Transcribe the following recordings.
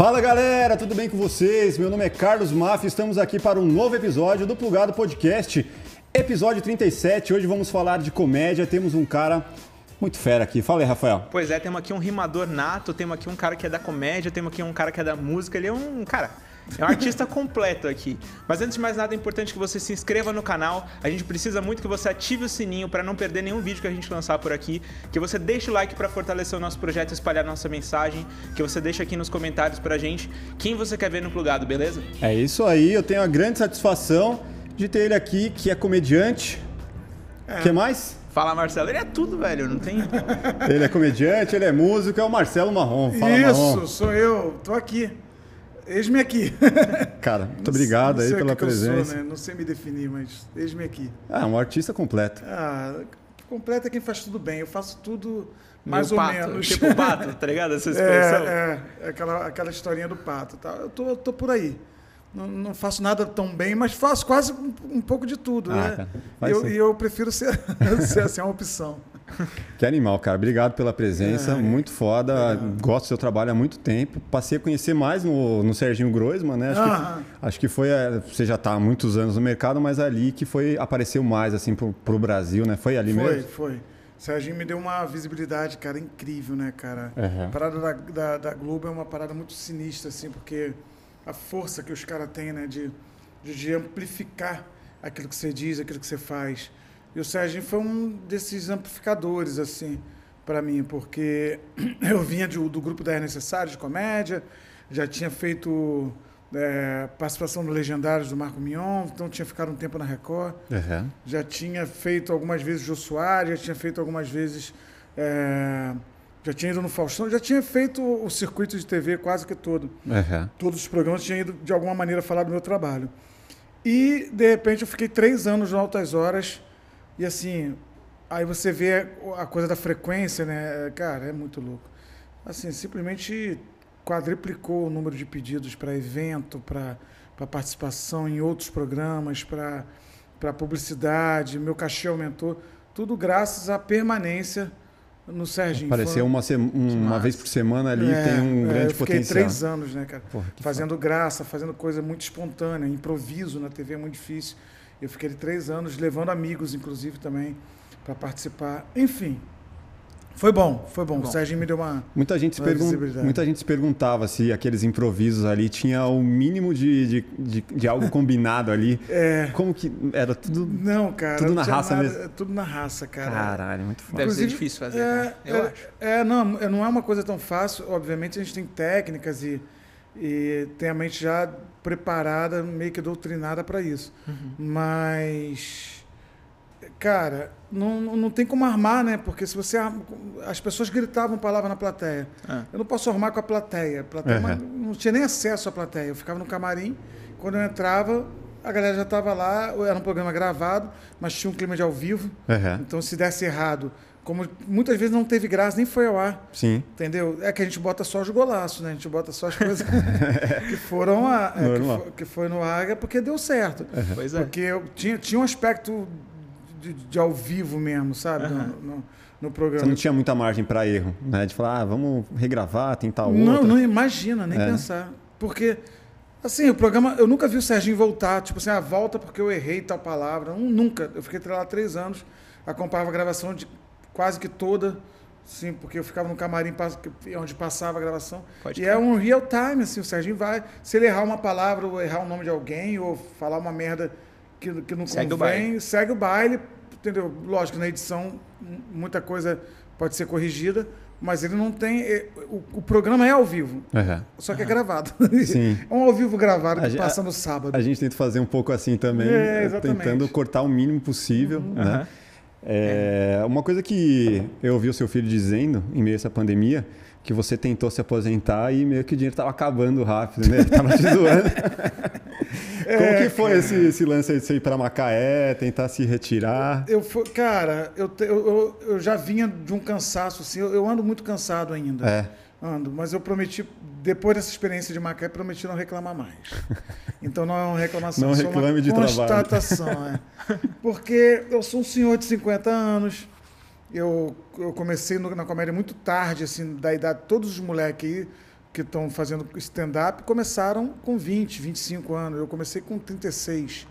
Fala galera, tudo bem com vocês? Meu nome é Carlos Maff, estamos aqui para um novo episódio do Plugado Podcast, episódio 37. Hoje vamos falar de comédia. Temos um cara muito fera aqui. Fala aí, Rafael. Pois é, temos aqui um rimador nato, temos aqui um cara que é da comédia, temos aqui um cara que é da música. Ele é um cara. É um artista completo aqui. Mas antes de mais nada, é importante que você se inscreva no canal. A gente precisa muito que você ative o sininho para não perder nenhum vídeo que a gente lançar por aqui. Que você deixe o like para fortalecer o nosso projeto e espalhar nossa mensagem. Que você deixe aqui nos comentários pra gente quem você quer ver no plugado, beleza? É isso aí, eu tenho a grande satisfação de ter ele aqui, que é comediante. O É. que mais? Fala, Marcelo. Ele é tudo, velho. Não tem. Ele é comediante, ele é músico, é o Marcelo Marrom. Fala, Isso, Marrom. sou eu, tô aqui. Eis-me aqui. Cara, muito obrigado Não aí sei o pela que que eu presença. sou, né? Não sei me definir, mas eis-me aqui. Ah, um artista completo. Ah, completa é quem faz tudo bem. Eu faço tudo mais Meio ou pato, menos. Tipo pato, tá ligado? Essa expressão. É, é, aquela, aquela historinha do pato. Tá? Eu tô, eu tô por aí. Não, não faço nada tão bem, mas faço quase um, um pouco de tudo. Ah, né? eu, e eu prefiro ser, ser assim, uma opção. Que animal, cara. Obrigado pela presença. É, muito foda. Gosto do seu trabalho há muito tempo. Passei a conhecer mais no, no Serginho Groisman, né? Acho, Aham. que, acho que foi. é, Você já está há muitos anos no mercado, mas ali que foi apareceu mais assim pro, pro Brasil, né? Foi ali Foi, mesmo? foi. Serginho me deu uma visibilidade, cara, incrível, né, cara? Aham. A parada da, da, da Globo é uma parada muito sinistra, assim, porque a força que os caras têm, né, de, de, amplificar aquilo que você diz, aquilo que você faz. E o Serginho foi um desses amplificadores, assim, para mim, porque eu vinha de- do grupo da É Necessário de comédia, já tinha feito é, participação no Legendários do Marco Mion, então tinha ficado um tempo na Record. Aham. Já tinha feito algumas vezes Jô Soares, já tinha feito algumas vezes. é, já tinha ido no Faustão, já tinha feito o circuito de TV quase que todo. Aham. Todos os programas tinham ido de alguma maneira falar do meu trabalho. E, de repente, eu fiquei três anos no Altas Horas. E assim, aí você vê a coisa da frequência, né? Cara, é muito louco. Assim, simplesmente quadriplicou o número de pedidos para evento, para participação em outros programas, para publicidade, meu cachê aumentou. Tudo graças à permanência no Serginho. Apareceu uma, um- uma vez por semana ali, É, tem um é, grande eu fiquei potencial. três anos, né, cara? Porra, fazendo graça, fazendo coisa muito espontânea, improviso na TV é muito difícil. Eu fiquei três anos levando amigos, inclusive, também, para participar. Enfim, foi bom, foi bom. Bom. O Serginho me deu uma. Muita gente, se pergun- muita gente se perguntava se aqueles improvisos ali tinha o mínimo de, de, de, de algo combinado ali. É, Como que era tudo. não, cara. Tudo na raça nada- mesmo. Tudo na raça, cara. Caralho, muito foda. Deve ser difícil fazer, É, cara. Eu é, acho. é, não, é, não é uma coisa tão fácil. Obviamente a gente tem técnicas e, e tem a mente já preparada, meio que doutrinada para isso. Mas, cara, não, não tem como armar, né? Porque se você arma, as pessoas gritavam palavra na plateia. Ah. Eu não posso armar com a plateia. A plateia Uhum. não tinha nem acesso à plateia. Eu ficava no camarim, quando eu entrava, a galera já estava lá. Era um programa gravado, mas tinha um clima de ao vivo. Aham. Então, se desse errado, como muitas vezes não teve graça, nem foi ao ar, Sim. entendeu? É que a gente bota só os golaços, né? A gente bota só as coisas que foram a, é, que, Normal. fo- que foi no ar, é porque deu certo. Pois é. Porque eu tinha, tinha um aspecto de, de ao vivo mesmo, sabe? No, Aham. no, no Você programa. não tinha muita margem para erro, né? De falar, ah, vamos regravar, tentar outra. Não, não imagina, nem É. pensar. Porque, assim, o programa. Eu nunca vi o Serginho voltar, tipo assim, a volta porque eu errei tal palavra. Nunca. Eu fiquei lá três anos, acompanhava a gravação de quase que toda. Sim, porque eu ficava no camarim onde passava a gravação. Pode e é um real time, assim, o Serginho vai. Se ele errar uma palavra, ou errar o nome de alguém, ou falar uma merda que, que não Segue o convém, baile. segue o baile. Entendeu? Lógico, na edição, muita coisa pode ser corrigida, mas ele não tem. é, O, o programa é ao vivo. Aham. Só que é gravado. Sim. É um ao vivo gravado A que gen- passa no sábado. A gente tenta fazer um pouco assim também, É, eh, exatamente. tentando cortar o mínimo possível, né? Aham. É, uma coisa que eu ouvi o seu filho dizendo em meio a essa pandemia, que você tentou se aposentar e meio que o dinheiro estava acabando rápido, né? Ele tava te zoando. Como É, que foi esse, esse lance aí de você ir para Macaé, tentar se retirar? Eu, fui- cara, eu, eu, eu, eu já vinha de um cansaço, assim, eu, eu ando muito cansado ainda. É. Ando, mas eu prometi, depois dessa experiência de Macaé, prometi não reclamar mais. Então não é uma reclamação, Não só uma reclame de trabalho. constatação. É. Porque eu sou um senhor de 50 anos, eu, eu comecei no- na comédia muito tarde, assim, da idade de todos os moleques aí, que estão fazendo stand-up começaram com 20, 25 anos. Eu comecei com 36,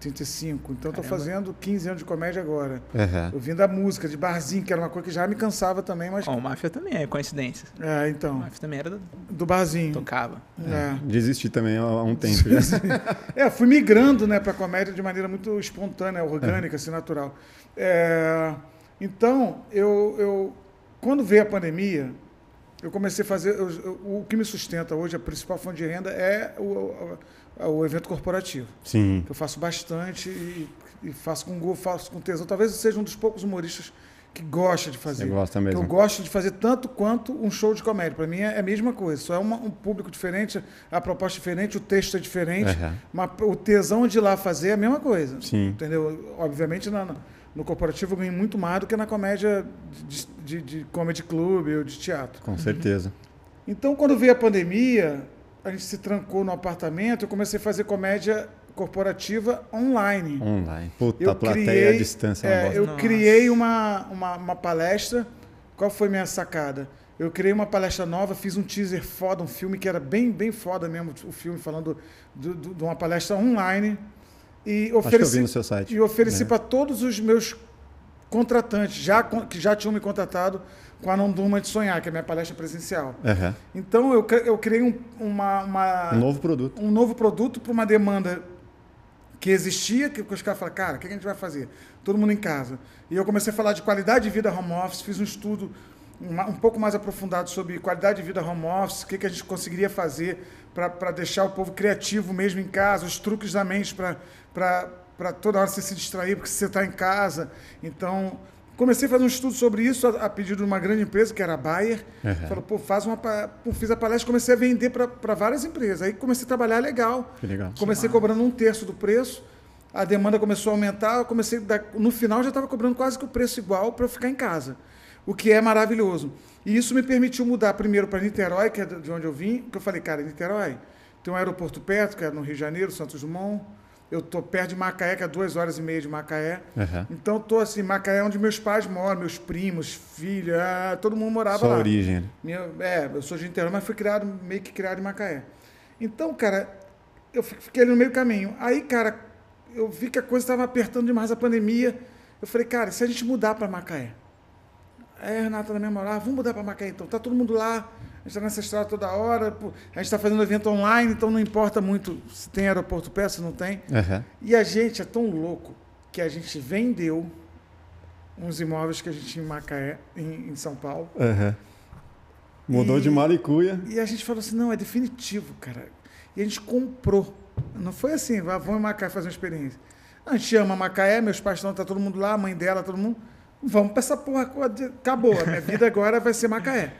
35. Então estou fazendo 15 anos de comédia agora. Aham. Eu vim da música, de barzinho, que era uma coisa que já me cansava também, mas. Bom, o Máfia também é coincidência. É, O então. Máfia também era do... Do barzinho. tocava. É. Desisti também há um tempo já. É, fui migrando né, para comédia de maneira muito espontânea, orgânica, assim, natural. É, então, eu, eu, quando veio a pandemia, eu comecei a fazer. eu- eu- o que me sustenta hoje, a principal fonte de renda, é o, o, o evento corporativo. Sim. que eu faço bastante e, e faço com gosto, faço com tesão. Talvez eu seja um dos poucos humoristas que gosta de fazer. Você gosta Que mesmo. Eu gosto de fazer tanto quanto um show de comédia. Para mim é a mesma coisa. Só é uma- um público diferente, a proposta é diferente, o texto é diferente, Aham. mas o tesão de ir lá fazer é a mesma coisa. Sim. Entendeu? Obviamente na- no corporativo eu ganho muito mais do que na comédia de, de, de comedy club ou de teatro. Com certeza. Então, quando veio a pandemia, a gente se trancou no apartamento, eu comecei a fazer comédia corporativa online. Online. Puta, Eu a plateia criei- à distância é uma É, eu Nossa. criei uma, uma, uma palestra. Qual foi minha sacada? Eu criei uma palestra nova, fiz um teaser foda, um filme que era bem, bem foda mesmo, o filme falando do- do- de uma palestra online. E Acho que eu ofereci, vi no seu site. e ofereci É. para todos os meus contratantes, já, que já tinham me contratado com a Não Durma de Sonhar, que é a minha palestra presencial. Aham. Então eu, eu criei um, uma, uma- Um novo produto. um novo produto para uma demanda que existia, que os caras falaram, cara, o que a gente vai fazer? Todo mundo em casa. E eu comecei a falar de qualidade de vida home office, fiz um estudo um pouco mais aprofundado sobre qualidade de vida home office, o que, que a gente conseguiria fazer para deixar o povo criativo mesmo em casa, os truques da mente para toda hora você se distrair, porque você está em casa. Então, comecei a fazer um estudo sobre isso a, a pedido de uma grande empresa, que era a Bayer. Uhum. Falou, pô, faz uma. pô, fiz a palestra comecei a vender para várias empresas. Aí comecei a trabalhar legal. Que legal. Comecei cobrando um terço do preço, a demanda começou a aumentar, eu comecei, a dar- no final já estava cobrando quase que o preço igual para eu ficar em casa, o que é maravilhoso. E isso me permitiu mudar primeiro para Niterói, que é de onde eu vim, que eu falei, cara, Niterói, tem um aeroporto perto, que é no Rio de Janeiro, Santos Dumont, eu tô perto de Macaé, que é duas horas e meia de Macaé. Aham. Então, tô assim, Macaé é onde meus pais moram, meus primos, filhos, ah, todo mundo morava Sua lá. origem. né? Minha- é, eu sou de Niterói, mas fui criado, meio que criado em Macaé. Então, cara, eu fi- fiquei ali no meio do caminho. Aí, cara, eu vi que a coisa estava apertando demais a pandemia. Eu falei, cara, se a gente mudar para Macaé? Aí a Renata na minha moral, ah, vamos mudar para Macaé então. Tá todo mundo lá, gente está nessa estrada toda hora, a gente está fazendo evento online, então não importa muito se tem aeroporto perto, se não tem. Aham. E a gente é tão louco que a gente vendeu uns imóveis que a gente tinha em Macaé, em, em São Paulo. Aham. Mudou E- de maricuia. E a gente falou assim, não, é definitivo, cara. E a gente comprou. Não foi assim, "Vá, vamos em Macaé fazer uma experiência. A gente ama Macaé, meus pais estão, tá todo mundo lá, a mãe dela, todo mundo. Vamos pra essa porra, acabou. A minha vida agora vai ser Macaé.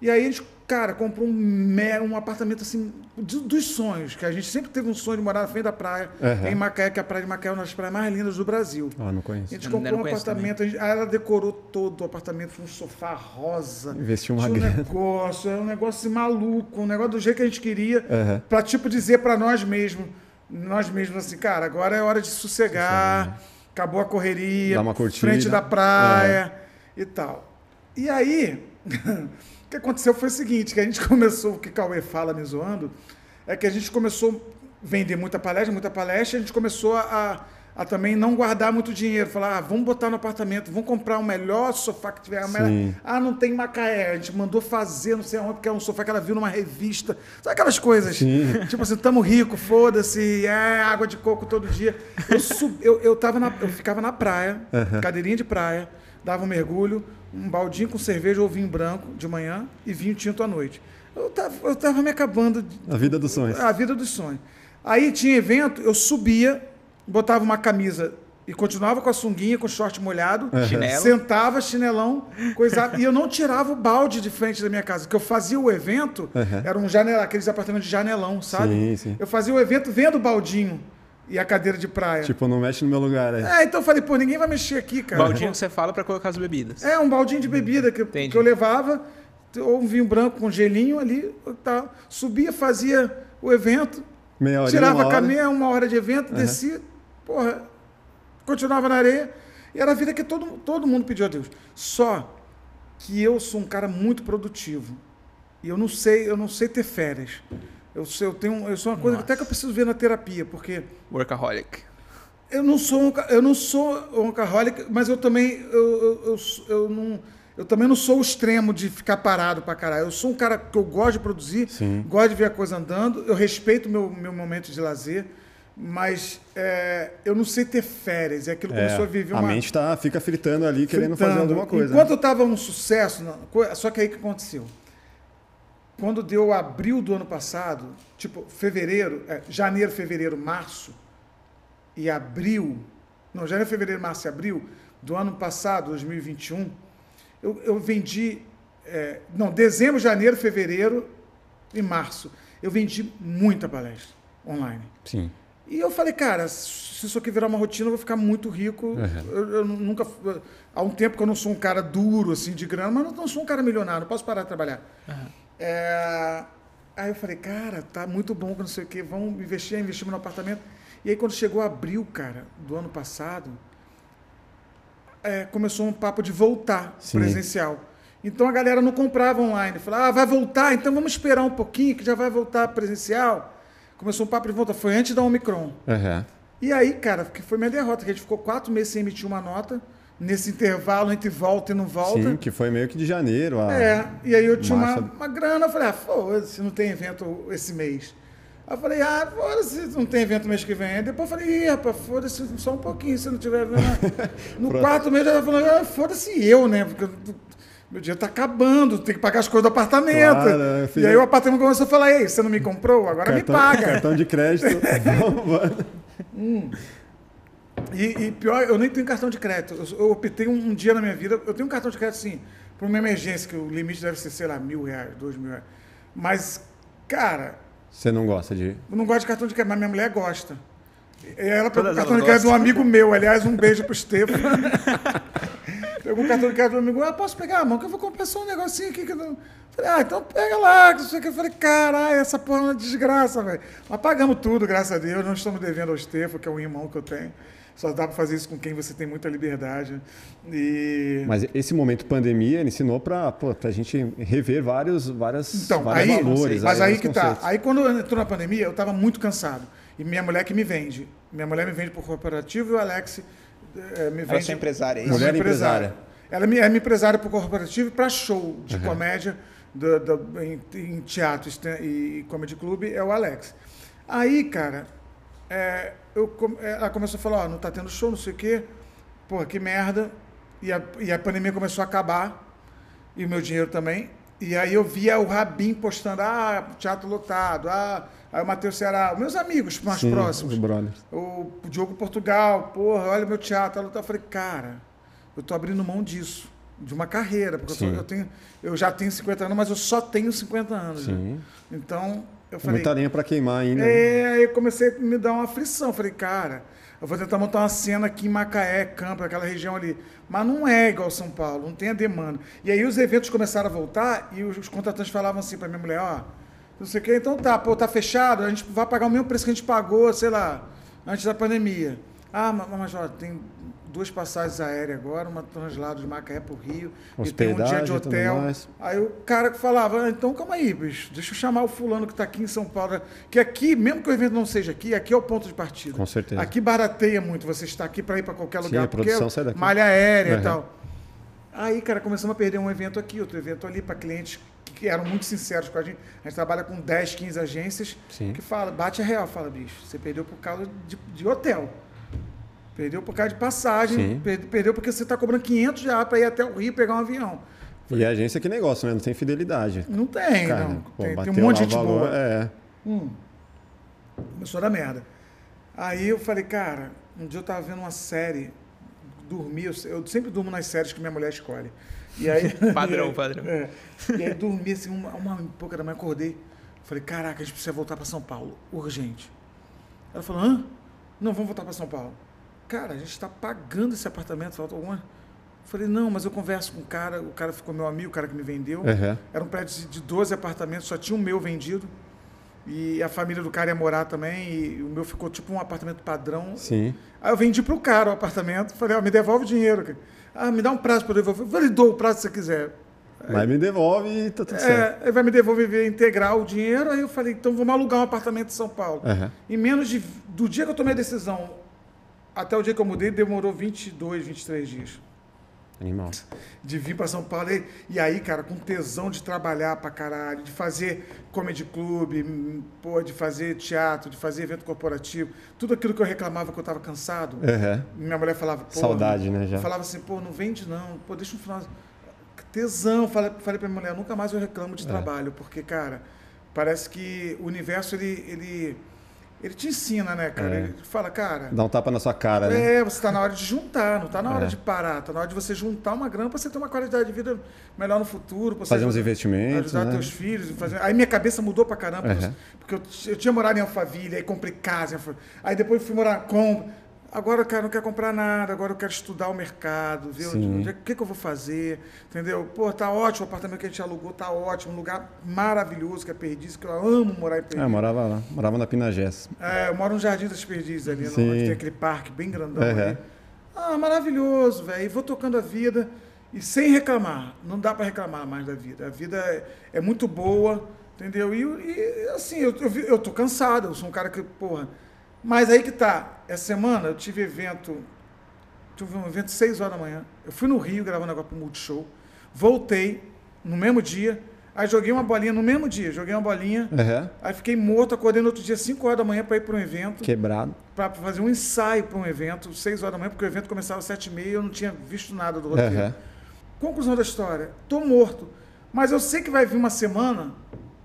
E aí a gente, cara, comprou um, um apartamento assim, de- dos sonhos, que a gente sempre teve um sonho de morar na frente da praia, Aham. em Macaé, que a praia de Macaé é uma das praias mais lindas do Brasil. Ah, não A conheço. gente Eu comprou não um apartamento, a gente- aí ela decorou todo o apartamento com um sofá rosa. Investiu uma um grana. negócio, era um negócio assim, maluco, um negócio do jeito que a gente queria, Aham. pra tipo dizer pra nós mesmos, nós mesmos assim, cara, agora é hora de sossegar, acabou a correria, Dar uma curtida. frente da praia e tal. E aí, que aconteceu foi o seguinte, que a gente começou, o que Cauê fala me zoando, é que a gente começou a vender muita palestra, muita palestra, a gente começou a, a também não guardar muito dinheiro, falar, ah, vamos botar no apartamento, vamos comprar o melhor sofá que tiver. melhor-. Ah, não tem Macaé, a gente mandou fazer, não sei aonde, porque é um sofá que ela viu numa revista, sabe aquelas coisas? Sim. Tipo assim, tamo rico, foda-se, é água de coco todo dia. Eu, sub, eu, eu, tava na, eu ficava na praia, cadeirinha de praia, dava um mergulho, um baldinho com cerveja ou vinho branco de manhã e vinho tinto à noite. Eu tava, eu tava me acabando de- A vida dos sonhos. a vida dos sonhos. Aí tinha evento, eu subia, botava uma camisa e continuava com a sunguinha, com o short molhado, Chinelo. sentava, chinelão, coisa, e eu não tirava o balde de frente da minha casa, que eu fazia o evento, Uhum. era um janela, aqueles apartamentos de janelão, sabe? Sim, sim. Eu fazia o evento vendo o baldinho e a cadeira de praia. Tipo, não mexe no meu lugar. É. É, então eu falei, pô, ninguém vai mexer aqui, cara. Baldinho que você fala pra colocar as bebidas. É, um baldinho de bebida que, que eu levava, ou um vinho branco com gelinho ali, tal. subia, fazia o evento, Meia hora. tirava a caminha, uma hora de evento, descia, porra, continuava na areia. E era a vida que todo, todo mundo pediu a Deus. Só que eu sou um cara muito produtivo. E eu não sei, eu não sei ter férias. Eu, eu tenho, eu sou uma coisa que até que eu preciso ver na terapia, porque Workaholic. eu não sou um, eu não sou um workaholic, mas eu também eu, eu, eu, não eu também não sou o extremo de ficar parado pra caralho. Eu sou um cara que eu gosto de produzir, Sim. gosto de ver a coisa andando, eu respeito o meu, meu momento de lazer, mas é, eu não sei ter férias. É aquilo que É, começou a viver a uma. mente tá, fica fritando ali, querendo fritando. fazer alguma coisa. Enquanto né? eu estava um sucesso, só que aí o que aconteceu? Quando deu abril do ano passado, tipo fevereiro, é, janeiro, fevereiro, março e abril, não, janeiro, fevereiro, março e abril do ano passado, 2021, eu, eu vendi, é, não, dezembro, janeiro, fevereiro e março, eu vendi muita palestra online. Sim. E eu falei, cara, se isso aqui virar uma rotina, eu vou ficar muito rico. Uhum. Eu, eu nunca. Há um tempo que eu não sou um cara duro, assim, de grana, mas eu não sou um cara milionário, não posso parar de trabalhar. É, Aí eu falei, cara, tá muito bom, não sei o quê, vamos investir, investimos no apartamento. E aí quando chegou abril, cara, do ano passado, é, começou um papo de voltar Sim. presencial. Então a galera não comprava online. Falava, ah, vai voltar, então vamos esperar um pouquinho que já vai voltar presencial. Começou um papo de volta, foi antes da Omicron. Aham. E aí, cara, que foi minha derrota, que a gente ficou quatro meses sem emitir uma nota, nesse intervalo entre volta e não volta. Sim, que foi meio que de janeiro. A... É, e aí eu tinha uma, uma grana, eu falei, ah, foda-se, não tem evento esse mês. Aí eu falei, ah, foda-se, não tem evento mês que vem. Aí depois eu falei, ih, rapaz, foda-se só um pouquinho, se não tiver. No quarto mês eu já falei, ah, foda-se eu, né? Porque eu- meu dinheiro tá acabando, tem que pagar as coisas do apartamento. Claro, fiz- E aí o apartamento começou a falar, ei, você não me comprou? Agora me paga. Cartão de crédito. E, e pior, eu nem tenho cartão de crédito. Eu, eu optei um, um dia na minha vida, eu tenho um cartão de crédito, sim, por uma emergência, que o limite deve ser, sei lá, mil reais, dois mil reais. Mas, cara, Você não gosta de. eu não gosto de cartão de crédito, mas minha mulher gosta. E ela pegou o cartão de crédito de um amigo meu, aliás, um beijo pro Estevam. pegou o cartão de crédito do amigo, ah, posso pegar a mão, que eu vou comprar só um negocinho aqui. Que eu não... Falei, ah, então pega lá, que não sei o que. Eu falei, caralho, essa porra é uma desgraça, velho. Mas pagamos tudo, graças a Deus, não estamos devendo ao Estevam, que é um irmão que eu tenho. Só dá pra fazer isso com quem você tem muita liberdade. E... Mas esse momento pandemia ele ensinou pra, pô, pra gente rever vários, várias, Então, vários aí, valores. mas aí vários que tá. conceitos. Aí quando entrou na pandemia, eu estava muito cansado. E minha mulher que me vende. Minha mulher me vende por corporativo e o Alex eh, me Ela é vende. sua empresária, é isso? Mulher empresária. Ela me- é minha empresária por corporativo e para show de comédia do- do- em, em teatro stand- e comedy club é o Alex. Aí, cara, é, eu, é, ela começou a falar, ó, não tá tendo show, não sei o quê. Porra, que merda. E a, e a pandemia começou a acabar. E o meu dinheiro também. E aí eu via o Rabin postando, ah, teatro lotado, ah, aí o Matheus Ceará, meus amigos mais Sim, próximos. Os brothers. O Diogo Portugal, porra, olha meu teatro. Eu falei, cara, eu tô abrindo mão disso, de uma carreira, porque eu, tô- eu tenho, eu já tenho 50 anos, mas eu só tenho 50 anos. né? Então, eu falei, Muita lenha pra queimar ainda. é, aí eu comecei a me dar uma aflição. Eu Falei, cara, eu vou tentar montar uma cena aqui em Macaé, Campo, aquela região ali. Mas não é igual São Paulo, não tem a demanda. E aí os eventos começaram a voltar e os, os contratantes falavam assim pra minha mulher, ó, não sei o que, então tá, pô, tá fechado, a gente vai pagar o mesmo preço que a gente pagou, sei lá, antes da pandemia. Ah, ma- mas, ó, tem duas passagens aéreas agora, uma translado de Macaé pro Rio, e tem um dia de hotel. Aí o cara falava, ah, então calma aí, bicho, deixa eu chamar o fulano que está aqui em São Paulo. Que aqui, mesmo que o evento não seja aqui, aqui é o ponto de partida. Com certeza. Aqui barateia muito você estar aqui para ir para qualquer Sim, lugar, a produção porque sai daqui. malha aérea Uhum. e tal. Aí, cara, começamos a perder um evento aqui, outro evento ali, para clientes que eram muito sinceros com a gente. A gente trabalha com 10, 15 agências Sim. que fala, bate a real, fala, bicho, você perdeu por causa de, de hotel. Perdeu por causa de passagem, Sim. per- perdeu porque você está cobrando 500 reais para ir até o Rio pegar um avião. E a agência que negócio, né? Não tem fidelidade. Não tem, Cara, não. pô, tem, tem um monte de gente valor, boa. É. Começou a dar merda. Aí eu falei, cara, um dia eu tava vendo uma série, dormi, eu, eu sempre durmo nas séries que minha mulher escolhe. E aí, Padrão, padrão. É. E aí dormi assim, uma, uma pouca da manhã, acordei. Falei, caraca, a gente precisa voltar para São Paulo, urgente. Ela falou, hã? Não, vamos voltar para São Paulo. Cara, a gente está pagando esse apartamento, falta alguma. Falei, não, mas eu converso com o cara, o cara ficou meu amigo, o cara que me vendeu. Uhum. Era um prédio de- de 12 apartamentos, só tinha o meu vendido. E a família do cara ia morar também, e o meu ficou tipo um apartamento padrão. Sim. Aí eu vendi pro cara o apartamento, falei, ó, me devolve o dinheiro. cara. Ah, me dá um prazo para devolver. Eu falei, dou o prazo que você quiser. Mas me devolve e tá tudo certo. É, ele vai me devolver integral o dinheiro. Aí eu falei, então vamos alugar um apartamento em São Paulo. Aham. Em menos de. Do dia que eu tomei a decisão até o dia que eu mudei, demorou 22, 23 dias. Animal. De vir para São Paulo. E, aí, cara, com tesão de trabalhar pra caralho, de fazer comedy club, pô, de fazer teatro, de fazer evento corporativo. Tudo aquilo que eu reclamava que eu tava cansado. Aham. Minha mulher falava, pô. Saudade, né, já. Falava assim, pô, não vende não. Pô, deixa um final. Tesão. Falei, falei pra minha mulher, nunca mais eu reclamo É. de trabalho, porque, cara, parece que o universo, ele. ele ele te ensina, né, cara? É. Ele fala, cara, Dá um tapa na sua cara, né? é, você está na hora de juntar, não está na hora É. de parar, está na hora de você juntar uma grana para você ter uma qualidade de vida melhor no futuro, pra você Fazer uns investimentos, ajudar né? teus filhos, fazer... aí minha cabeça mudou pra caramba, Uhum. porque eu, eu tinha morado em Alphaville, aí comprei casa, aí depois fui morar com Agora, cara, não quero comprar nada, agora eu quero estudar o mercado, ver onde- é- o que, que eu vou fazer, entendeu? Pô, tá ótimo o apartamento que a gente alugou, tá ótimo, um lugar maravilhoso que é Perdizes, que eu amo morar em Perdizes. É, eu morava lá. Morava na Pinagés. É, eu moro no Jardim das Perdizes ali, Sim. onde tem aquele parque bem grandão Uhum. ali. Ah, maravilhoso, velho. E vou tocando a vida e sem reclamar. Não dá pra reclamar mais da vida. A vida é, é muito boa, entendeu? E, e, assim, eu, eu, eu tô cansado, eu sou um cara que, porra. Mas aí que tá. Essa semana eu tive evento. Tive um evento 6 horas da manhã. Eu fui no Rio gravar um negócio pro Multishow. Voltei no mesmo dia. Aí joguei uma bolinha no mesmo dia. Joguei uma bolinha. Aham. Aí fiquei morto, acordei no outro dia, 5 horas da manhã, para ir para um evento, Quebrado. para fazer um ensaio para um evento, 6 horas da manhã, porque o evento começava às 7 e meia e eu não tinha visto nada do roteiro. Aham. Conclusão da história, tô morto. Mas eu sei que vai vir uma semana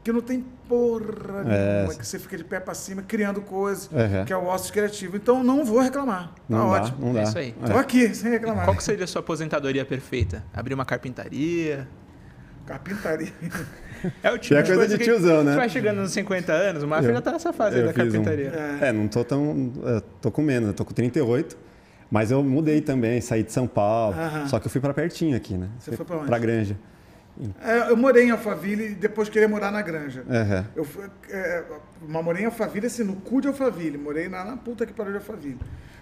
que não tem porra É. nenhuma, que você fica de pé para cima criando coisas, Aham. que é o ócio criativo. Então não vou reclamar. Tá Não dá, ótimo. não dá. É isso aí. É. Tô aqui, sem reclamar. Qual que seria a sua aposentadoria perfeita? Abrir uma carpintaria? Carpintaria. É o tipo É coisa de que tiozão, né? Você vai chegando nos 50 anos, o Mafia Eu- já tá nessa fase da fiz um- carpintaria. É. É, não tô tão. é, tô com menos, eu tô com 38. Mas eu mudei também, saí de São Paulo. Aham. Só que eu fui pra pertinho aqui, né? Você foi pra onde? Pra Granja. É, eu morei em Alphaville e depois queria morar na Granja. Aham. Eu fui, é, mas morei em Alphaville, assim, no cu de Alphaville. Morei na, na puta que parou de Alphaville.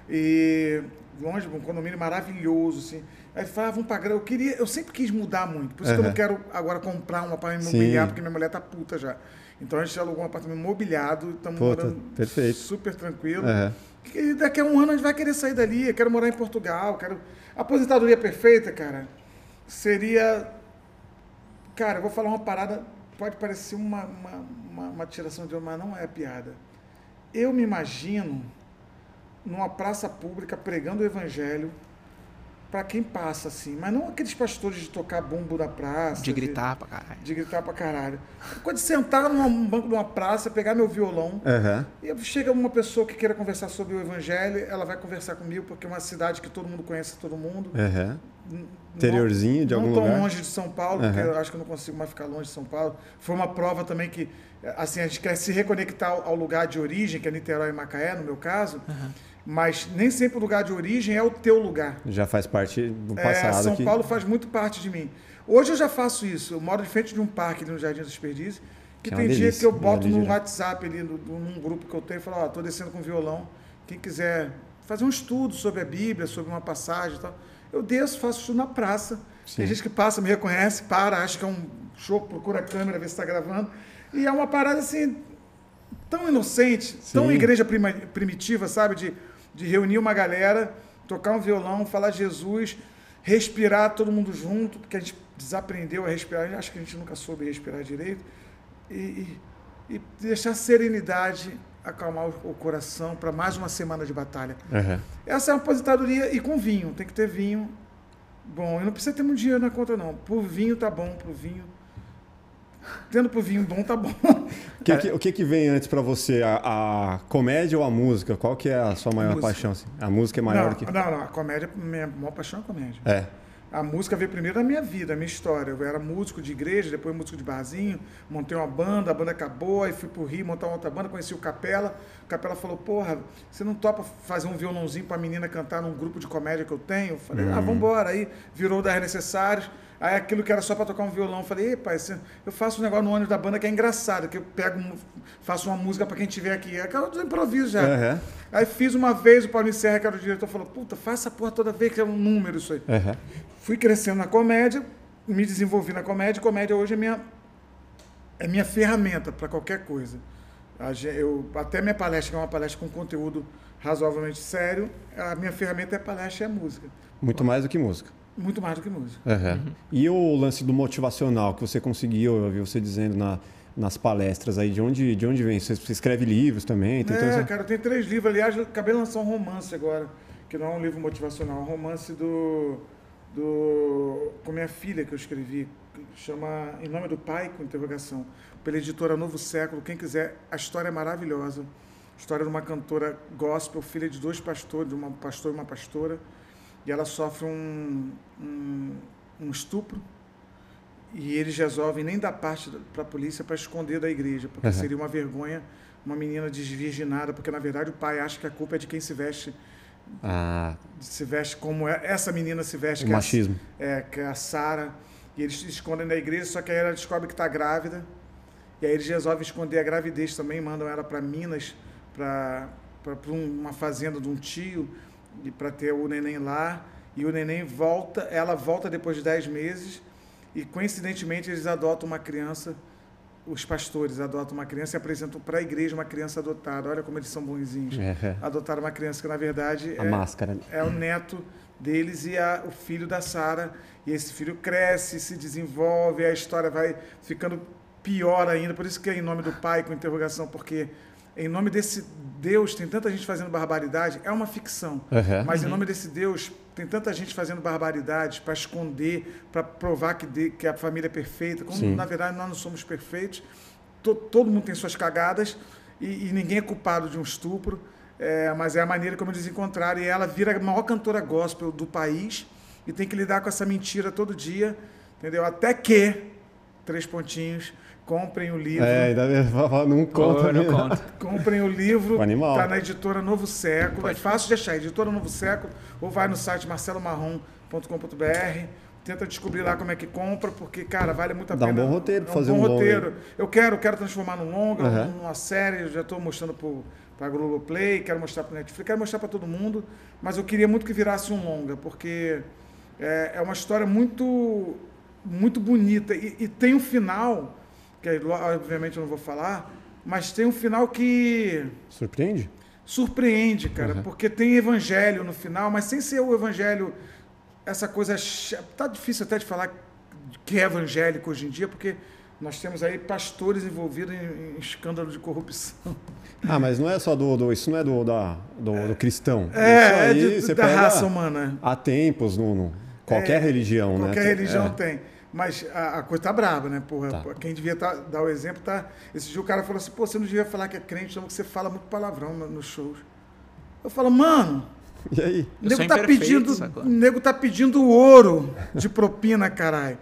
E longe, um condomínio maravilhoso, assim. Aí falava, vamos pra grana. Eu queria, eu sempre quis mudar muito. Por isso que eu não quero agora comprar um apartamento imobiliário, porque minha mulher tá puta já. Então a gente alugou um apartamento mobiliado, estamos morando perfeito. super tranquilo. Aham. E daqui a um ano a gente vai querer sair dali. Eu quero morar em Portugal. Quero... A aposentadoria perfeita, cara, seria. Cara, eu vou falar uma parada, pode parecer uma, uma, uma, uma tiração de onda, mas não é piada. Eu me imagino numa praça pública pregando o evangelho para quem passa, assim. Mas não aqueles pastores de tocar bumbo na praça. De gritar pra caralho. De gritar pra caralho. Quando sentar num banco de uma praça, pegar meu violão, Aham. e chega uma pessoa que queira conversar sobre o evangelho, ela vai conversar comigo, porque é uma cidade que todo mundo conhece todo mundo. N- Interiorzinho de não algum tão lugar. longe de São Paulo, porque Aham. eu acho que eu não consigo mais ficar longe de São Paulo. Foi uma prova também que, assim, a gente quer se reconectar ao ao lugar de origem, que é Niterói e Macaé, no meu caso, mas nem sempre o lugar de origem é o teu lugar. Já faz parte do É, passado. São que... Paulo faz muito parte de mim. Hoje eu já faço isso. Eu moro de frente de um parque ali no Jardim das Perdizes, que, Que é tem uma dia delícia, que eu boto no delícia. WhatsApp ali, no, num grupo que eu tenho, e falo, ó, tô descendo com violão. Quem quiser fazer um estudo sobre a Bíblia, sobre uma passagem e tal, eu desço, faço estudo na praça. Tem Sim. gente que passa, me reconhece, para, acha que é um show, procura a câmera, vê se está gravando. E é uma parada assim, tão inocente, tão Sim. igreja prima- primitiva, sabe? De, de reunir uma galera, tocar um violão, falar Jesus, respirar todo mundo junto, porque a gente desaprendeu a respirar, acho que a gente nunca soube respirar direito, e, e- e deixar a serenidade acalmar o, o coração para mais uma semana de batalha. Aham. Essa é uma aposentadoria e com vinho, tem que ter vinho bom. E não precisa ter muito dinheiro na conta, não. Por vinho tá bom, pro vinho. Tendo pro vinho bom, tá bom. O que, que- o que, que vem antes pra você? A, a comédia ou a música? Qual que é a sua maior Música. paixão? assim? A música é maior não, que. não, não, a comédia, minha maior paixão é a comédia. É. A música veio primeiro na minha vida, a minha história. Eu era músico de igreja, depois músico de barzinho, montei uma banda, a banda acabou, aí fui pro Rio montar uma outra banda, conheci o Capela. O Capela falou, porra, você não topa fazer um violãozinho pra menina cantar num grupo de comédia que eu tenho? Eu falei, ah, vambora. Aí virou das necessários. Aí aquilo que era só pra tocar um violão, eu falei, ei, pai, eu faço um negócio no ônibus da banda que é engraçado, que eu pego, faço uma música pra quem tiver aqui. É aquela do improviso já. Aham. Aí fiz uma vez, o Paulo Serra, que era o diretor, falou, puta, faça a porra toda vez que é um número isso aí. Aham. Fui crescendo na comédia, me desenvolvi na comédia. Comédia hoje é minha, é minha ferramenta para qualquer coisa. A gen- Eu, até minha palestra, que é uma palestra com conteúdo razoavelmente sério, a minha ferramenta é palestra e é música. Muito mais do que música. Muito mais do que música. E o lance do motivacional que você conseguiu, eu vi você dizendo na- nas palestras aí, de onde, de onde vem? Você, você escreve livros também? Tem É, essa- cara, eu tenho três livros. Aliás, acabei de lançar um romance agora, que não é um livro motivacional, é um romance do, do com minha filha que eu escrevi, que chama Em Nome do Pai, com interrogação, pela editora Novo Século. Quem quiser, a história é maravilhosa. História de uma cantora gospel, filha de dois pastores, de um pastor e uma pastora, e ela sofre um, um, um estupro e eles resolvem nem dar parte para a polícia para esconder da igreja, porque Uhum. seria uma vergonha uma menina desvirginada, porque na verdade o pai acha que a culpa é de quem se veste, Ah, se veste como é- essa menina se veste, o que é machismo. é, que é a Sara, e eles escondem da igreja, só que aí ela descobre que está grávida, e aí eles resolvem esconder a gravidez também, mandam ela para Minas, para uma fazenda de um tio, para ter o neném lá, e o neném volta, ela volta depois de 10 meses, e coincidentemente eles adotam uma criança, os pastores adotam uma criança e apresentam para a igreja uma criança adotada. Olha como eles são bonzinhos. É. Adotaram uma criança que na verdade A é, máscara. é o neto deles e a- o filho da Sara. E esse filho cresce, se desenvolve, a história vai ficando pior ainda. Por isso que é em nome do pai com interrogação, porque em nome desse Deus tem tanta gente fazendo barbaridade, é uma ficção. Uhum. Mas em nome desse Deus tem tanta gente fazendo barbaridades para esconder, para provar que, de- que a família é perfeita, quando Sim. na verdade nós não somos perfeitos. To- todo mundo tem suas cagadas e, e ninguém é culpado de um estupro. É, mas é a maneira como eles encontraram. E ela vira a maior cantora gospel do país e tem que lidar com essa mentira todo dia, entendeu? Até que, três pontinhos, comprem o livro. É, ainda bem, não conta. Não conta. Comprem o livro, O animal. está na editora Novo Século. Pode é fácil de achar, editora Novo Século, ou vai no site marcelomarrom.com.br. Tenta descobrir lá como é que compra, porque, cara, vale muito a Dá um pena. bom roteiro é um fazer bom um roteiro. Eu quero, quero transformar num longa, Aham. numa série. Eu já estou mostrando para a Globoplay, quero mostrar para Netflix, quero mostrar para todo mundo. Mas eu queria muito que virasse um longa, porque é, é uma história muito, muito bonita. E, e tem um final, que obviamente eu não vou falar, mas tem um final que Surpreende? surpreende, cara, Uhum. porque tem evangelho no final, mas sem ser o evangelho, essa coisa. Tá difícil até de falar que é evangélico hoje em dia, porque nós temos aí pastores envolvidos em, em escândalo de corrupção. Ah, mas não é só do. do- isso não é do, da, do, do cristão. É, é isso aí de- da raça humana. Há tempos, no, no- qualquer É, religião, né? Qualquer religião É. tem. Mas a, a coisa tá braba, né, porra? Tá. Quem devia tá- dar o exemplo tá. Esse dia o cara falou assim, pô, você não devia falar que é crente, não, que você fala muito palavrão no- nos shows. Eu falo, mano, E aí? O nego tá pedindo, nego tá pedindo ouro de propina, caralho.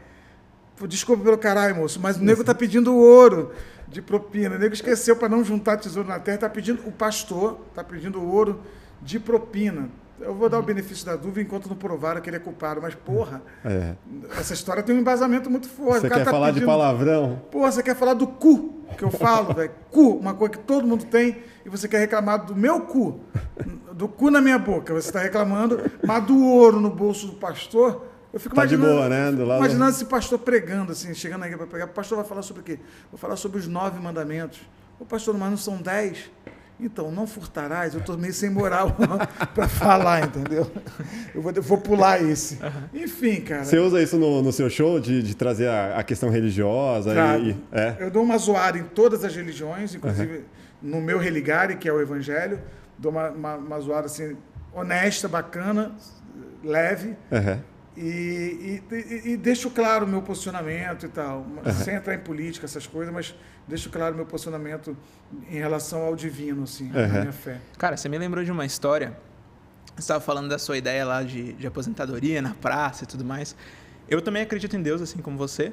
Desculpa pelo caralho, moço, mas o nego tá pedindo ouro de propina. O nego esqueceu para não juntar tesouro na terra, tá pedindo o pastor tá pedindo ouro de propina. Eu vou dar o benefício da dúvida enquanto não provaram que ele é culpado, mas porra, É. essa história tem um embasamento muito forte. Você quer tá falar de pedindo- palavrão? Porra, você quer falar do cu que eu falo, velho? Cu, uma coisa que todo mundo tem, e você quer reclamar do meu cu, do cu na minha boca. Você está reclamando, mas do ouro no bolso do pastor. Eu fico Tá de imaginando, boa, né? Do lado- imaginando esse pastor pregando, assim, chegando igreja para pregar. O pastor vai falar sobre o quê? Vai falar sobre os nove mandamentos. O pastor, mas não são dez? Então, não furtarás. Eu estou meio sem moral para falar, entendeu? Eu vou, eu vou pular esse. Enfim, cara. Você usa isso no, no seu show de, de trazer a, a questão religiosa? Trago. E, e- é. Eu dou uma zoada em todas as religiões, inclusive no meu religare, que é o evangelho. Dou uma, uma, uma zoada assim, honesta, bacana, leve. Aham. E, e, e- deixo claro o meu posicionamento e tal. Sem entrar em política, essas coisas, mas deixo claro o meu posicionamento em relação ao divino, assim, a Uhum. minha fé. Cara, você me lembrou de uma história. Você estava falando da sua ideia lá de, de aposentadoria na praça e tudo mais. Eu também acredito em Deus, assim como você.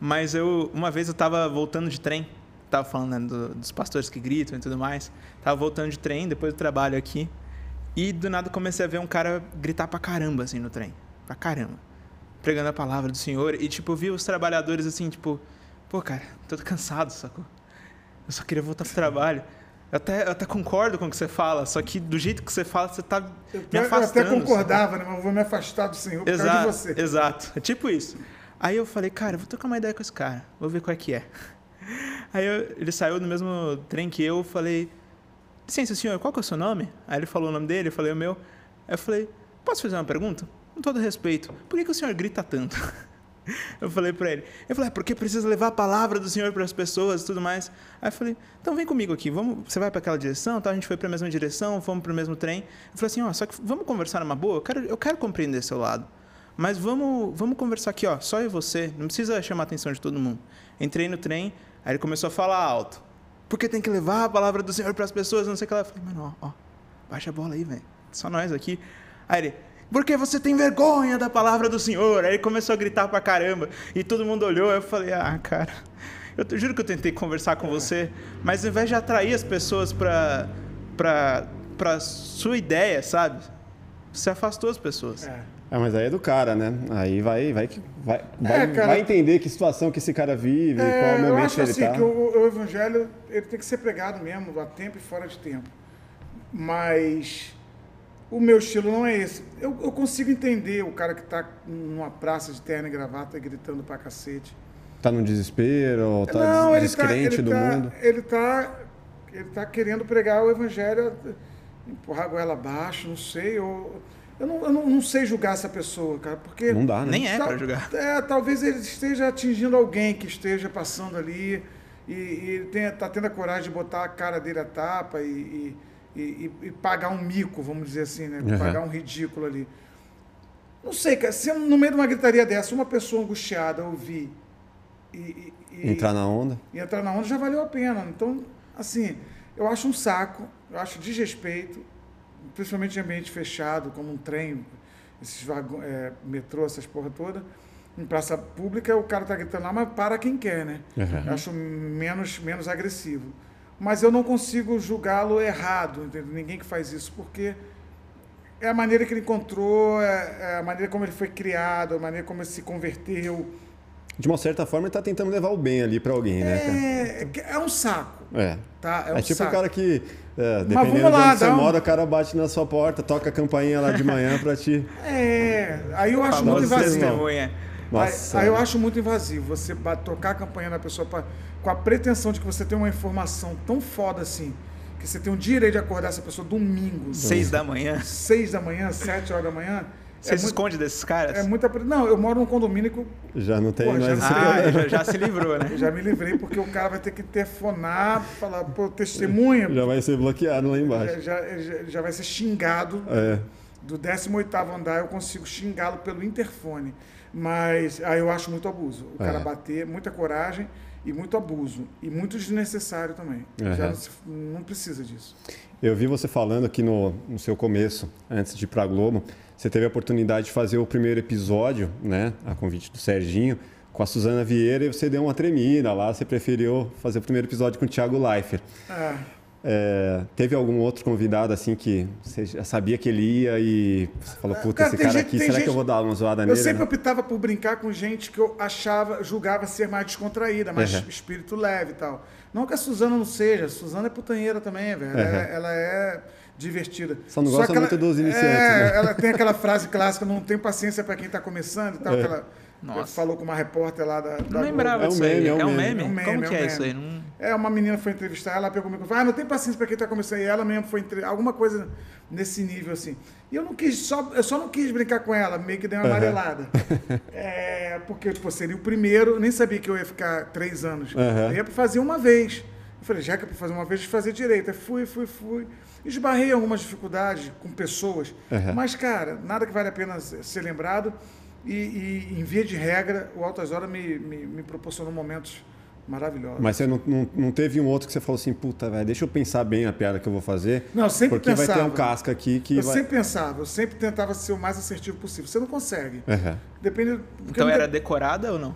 Mas eu, uma vez eu estava voltando de trem. Tava falando né, do- dos pastores que gritam e tudo mais. Tava voltando de trem, depois do trabalho aqui. E do nada comecei a ver um cara gritar pra caramba, assim, no trem. Pra caramba. Pregando a palavra do Senhor. E, tipo, eu vi os trabalhadores, assim, tipo... Pô, cara, tô cansado, sacou? Eu só queria voltar pro trabalho. Eu até, eu até concordo com o que você fala, só que do jeito que você fala, você tá Eu, me eu afastando. até concordava, né, mas eu vou me afastar do Senhor por causa de Exato, você. exato. É tipo isso. Aí eu falei, cara, eu vou trocar uma ideia com esse cara, vou ver qual é que é. Aí eu- ele saiu no mesmo trem que eu, falei, licença senhor, qual que é o seu nome? Aí ele falou o nome dele, eu falei o meu. Aí eu falei, posso fazer uma pergunta? Com todo respeito, por que, que o senhor grita tanto? Eu falei pra ele. Eu falei, é porque precisa levar a palavra do Senhor para as pessoas e tudo mais. Aí eu falei, então vem comigo aqui, vamos, você vai para aquela direção, tá? a gente foi para a mesma direção, fomos para o mesmo trem. Eu falei assim, ó, só que vamos conversar numa boa, eu quero, eu quero compreender seu lado. Mas vamos, vamos conversar aqui, ó, só eu e você, não precisa chamar a atenção de todo mundo. Entrei no trem, aí ele começou a falar alto. Porque tem que levar a palavra do Senhor para as pessoas, não sei o que lá. Eu falei, mano, ó, ó, baixa a bola aí, velho. Só nós aqui. Aí ele, porque você tem vergonha da palavra do Senhor. Aí ele começou a gritar pra caramba. E todo mundo olhou. Eu falei, ah, cara, eu juro que eu tentei conversar com você, mas ao invés de atrair as pessoas pra, pra, pra sua ideia, sabe? Você afastou as pessoas. É. Ah, mas aí é do cara, né? Aí vai, vai, que- vai, vai, É, cara. vai entender que situação que esse cara vive, qual É, eu momento acho que ele assim tá. que o, o evangelho ele tem que ser pregado mesmo, a tempo e fora de tempo. Mas o meu estilo não é esse. Eu, eu consigo entender o cara que está numa praça de terno e gravata gritando pra cacete. Tá no desespero, ou tá não, ele tá, descrente ele do tá, mundo. Ele tá, ele tá querendo pregar o evangelho, empurrar a goela abaixo, não sei. Eu, eu, não, eu não, não sei julgar essa pessoa, cara, porque Não dá, né? Nem é Tal- pra julgar. É, talvez ele esteja atingindo alguém que esteja passando ali e, e ele tenha, tá tendo a coragem de botar a cara dele a tapa e, e, e- e pagar um mico, vamos dizer assim, né? Uhum. Pagar um ridículo ali. Não sei, cara, se no meio de uma gritaria dessa, uma pessoa angustiada ouvir e, e- e- Entrar na onda. e entrar na onda já valeu a pena. Então, assim, eu acho um saco, eu acho desrespeito, principalmente em ambiente fechado, como um trem, esses vagões, metrô, essas porra toda. Em praça pública, o cara tá gritando lá, mas para quem quer, né? Uhum. Eu acho menos, menos agressivo. Mas eu não consigo julgá-lo errado, entendeu? Ninguém que faz isso, porque é a maneira que ele encontrou, é é a maneira como ele foi criado, a maneira como ele se converteu. De uma certa forma, ele tá tentando levar o bem ali pra alguém, né, cara? É, é um saco, É. tá? É, um É tipo saco. o cara que, é, vamos dependendo lá, de onde você um- mora, o cara bate na sua porta, toca a campainha lá de manhã pra ti. É, aí eu acho muito invasivo. Nossa. Aí, aí eu acho muito invasivo você tocar a campanha na pessoa pra- com a pretensão de que você tem uma informação tão foda assim, que você tem o direito de acordar essa pessoa domingo, Seis da manhã. seis da manhã, sete horas da manhã. Você é se muito, esconde desses caras? é muita. Não, eu moro num condomínio que Já não tem Pô, já mais sei. Ah, já, já se livrou, né? eu já me livrei porque o cara vai ter que telefonar, falar, pô, testemunha, Já vai ser bloqueado lá embaixo. já, já, já- já vai ser xingado. É. do 18º andar eu consigo xingá-lo pelo interfone. Mas aí eu acho muito abuso. O cara É. bater, muita coragem e muito abuso. E muito desnecessário também. Uhum. Já não, se- não precisa disso. Eu vi você falando aqui no, no seu começo, antes de ir pra Globo, você teve a oportunidade de fazer o primeiro episódio, né, a convite do Serginho, com a Suzana Vieira, e você deu uma tremida lá, você preferiu fazer o primeiro episódio com o Thiago Leifert. Ah, É, teve algum outro convidado assim que você já sabia que ele ia e você falou, puta, Cara, esse cara gente- aqui, será que gente- eu vou dar uma zoada eu nele? sempre né? optava por brincar com gente que eu achava, julgava ser mais descontraída, mais Uhum. espírito leve e tal. Não que a Suzana não seja, a Suzana é putanheira também, velho. Ela, Uhum. ela é divertida. Só não gosta que muito dos iniciantes, É, né? ela tem aquela frase clássica, não tem paciência para quem está começando e tal, É. que ela Nossa. falou com uma repórter lá da, da Não lembrava É um disso aí. meme, é um É um meme. É um meme, Como é que é isso aí? Não... É, uma menina foi entrevistar, ela pegou comigo e falou, ah, não tem paciência para quem está começando. E ela mesmo foi entre... alguma coisa nesse nível, assim. E eu não quis, só, eu só não quis brincar com ela, meio que dei uma Aham. amarelada. É, porque, tipo, seria o primeiro, eu nem sabia que eu ia ficar três anos. Aham. Eu ia fazer uma vez. Eu falei, já que é para fazer uma vez, eu fazer direito. Aí fui, fui, fui. Esbarrei em algumas dificuldades com pessoas. Aham. Mas, cara, nada que vale a pena ser lembrado. E, e, em via de regra, o Altas Horas me, me, me proporcionou momentos maravilhosos. Mas você não, não, não teve um outro que você falou assim, puta, velho, deixa eu pensar bem a piada que eu vou fazer. Não, eu sempre porque vai ter um pensava. casca aqui que eu vai. sempre pensava, eu sempre tentava ser o mais assertivo possível. Você não consegue. Aham. Depende. porque Então não era de- decorada ou não?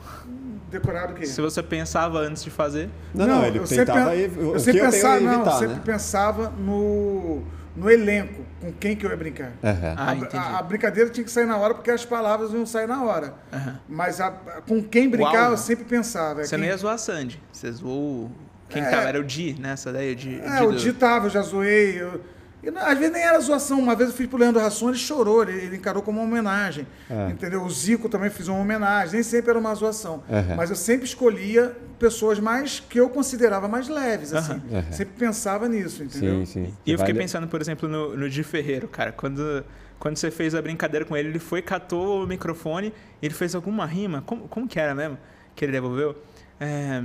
decorado o quê? Se você pensava antes de fazer. Não, não, ele eu sempre tentava pen- ev- o eu que sempre eu tenho pensava, é não, evitar, eu sempre né? pensava no, no elenco, com quem que eu ia brincar. Aham. Ah, a, a- a brincadeira tinha que sair na hora porque as palavras iam sair na hora. Aham. Mas a- a- com quem brincar alvo. eu sempre pensava. é Você quem- não ia zoar a Sandy. Você zoou. Quem É. tava? Era o Di, né? Essa daí, o Di. É, o do- Di tava, eu já zoei. eu- E, às vezes nem era zoação. Uma vez eu fiz pro Leandro Rasson, ele chorou, ele, ele encarou como uma homenagem. É. Entendeu? O Zico também fiz uma homenagem. Nem sempre era uma zoação. Aham. Mas eu sempre escolhia pessoas mais que eu considerava mais leves, assim. Aham. Sempre pensava nisso, entendeu? Sim, sim. E eu fiquei Vale- pensando, por exemplo, no, no Di Ferreiro, cara. Quando, quando você fez a brincadeira com ele, ele foi, catou o microfone, ele fez alguma rima. Como, como que era mesmo que ele devolveu? É,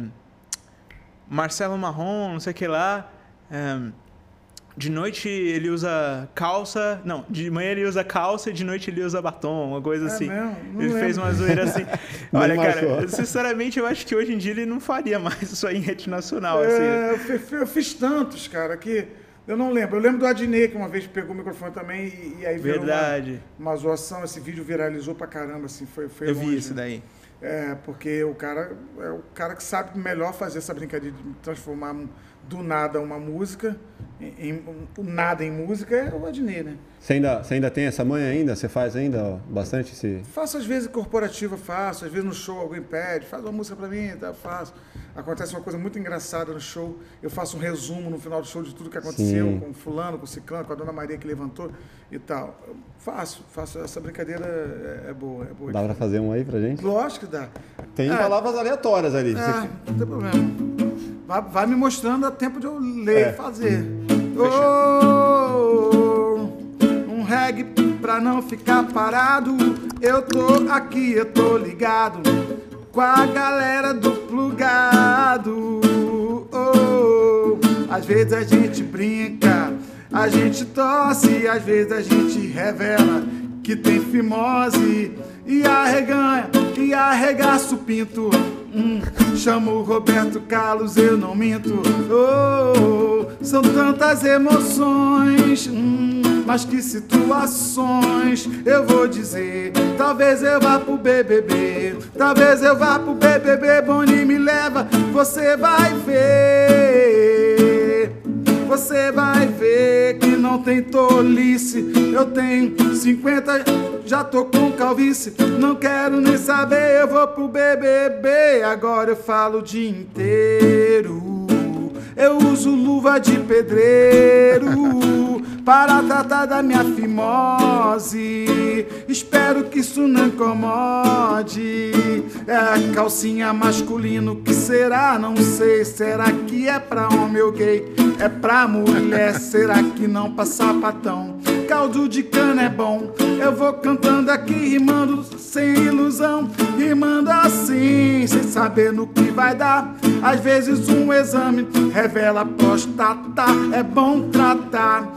Marcelo Marrom, não sei o que lá. é, de noite ele usa calça. Não, de manhã ele usa calça e de noite ele usa batom, uma coisa É assim. mesmo? Não ele fez lembro. uma zoeira assim. Olha, cara, sinceramente eu acho que hoje em dia ele não faria mais isso aí em rede nacional. assim. É, eu, fi- eu fiz tantos, cara, que eu não lembro. Eu lembro do Adnei, que uma vez pegou o microfone também e, e aí Verdade. Uma, uma zoação. Esse vídeo viralizou pra caramba, assim, foi, foi Eu longe, vi isso né? daí. É, porque o cara é o cara que sabe melhor fazer essa brincadeira de transformar do nada uma música, em, em- o nada em música, é o Adnei, né? Você ainda, você ainda tem essa manha ainda? Você faz ainda bastante esse... Faço às vezes corporativa, faço, às vezes no show alguém pede, faz uma música pra mim, tá, faço. Acontece uma coisa muito engraçada no show, eu faço um resumo no final do show de tudo que aconteceu Sim. com fulano, com ciclano, com a dona Maria que levantou e tal. Eu faço, faço, essa brincadeira é, é boa, é boa. Dá pra fazer um aí pra gente? Lógico que dá. Tem É. palavras aleatórias ali. Você- É, não tem problema. Vai, vai me mostrando a tempo de eu ler É. e fazer. Oh, um reggae pra não ficar parado. Eu tô aqui, eu tô ligado com a galera do plugado. Oh, às vezes a gente brinca, a gente tosse, às vezes a gente revela que tem fimose e arreganha e arregaça o pinto. Hum, chamo o Roberto Carlos, eu não minto. Oh, são tantas emoções, hum, mas que situações eu vou dizer. Talvez eu vá pro BBB, talvez eu vá pro BBB. Boni me leva, você vai ver. Você vai ver não tem tolice. Eu tenho 50, já tô com calvície. Não quero nem saber, eu vou pro BBB. Agora eu falo o dia inteiro. Eu uso luva de pedreiro para tratar da minha fimose. Espero que isso não incomode. É a calcinha masculino que será? Não sei. Será que é pra homem ou gay? É pra mulher? Será que não pra sapatão? Caldo de cana é bom. Eu vou cantando aqui, rimando sem ilusão, rimando assim, sem saber no que vai dar. Às vezes um exame revela próstata, é bom tratar.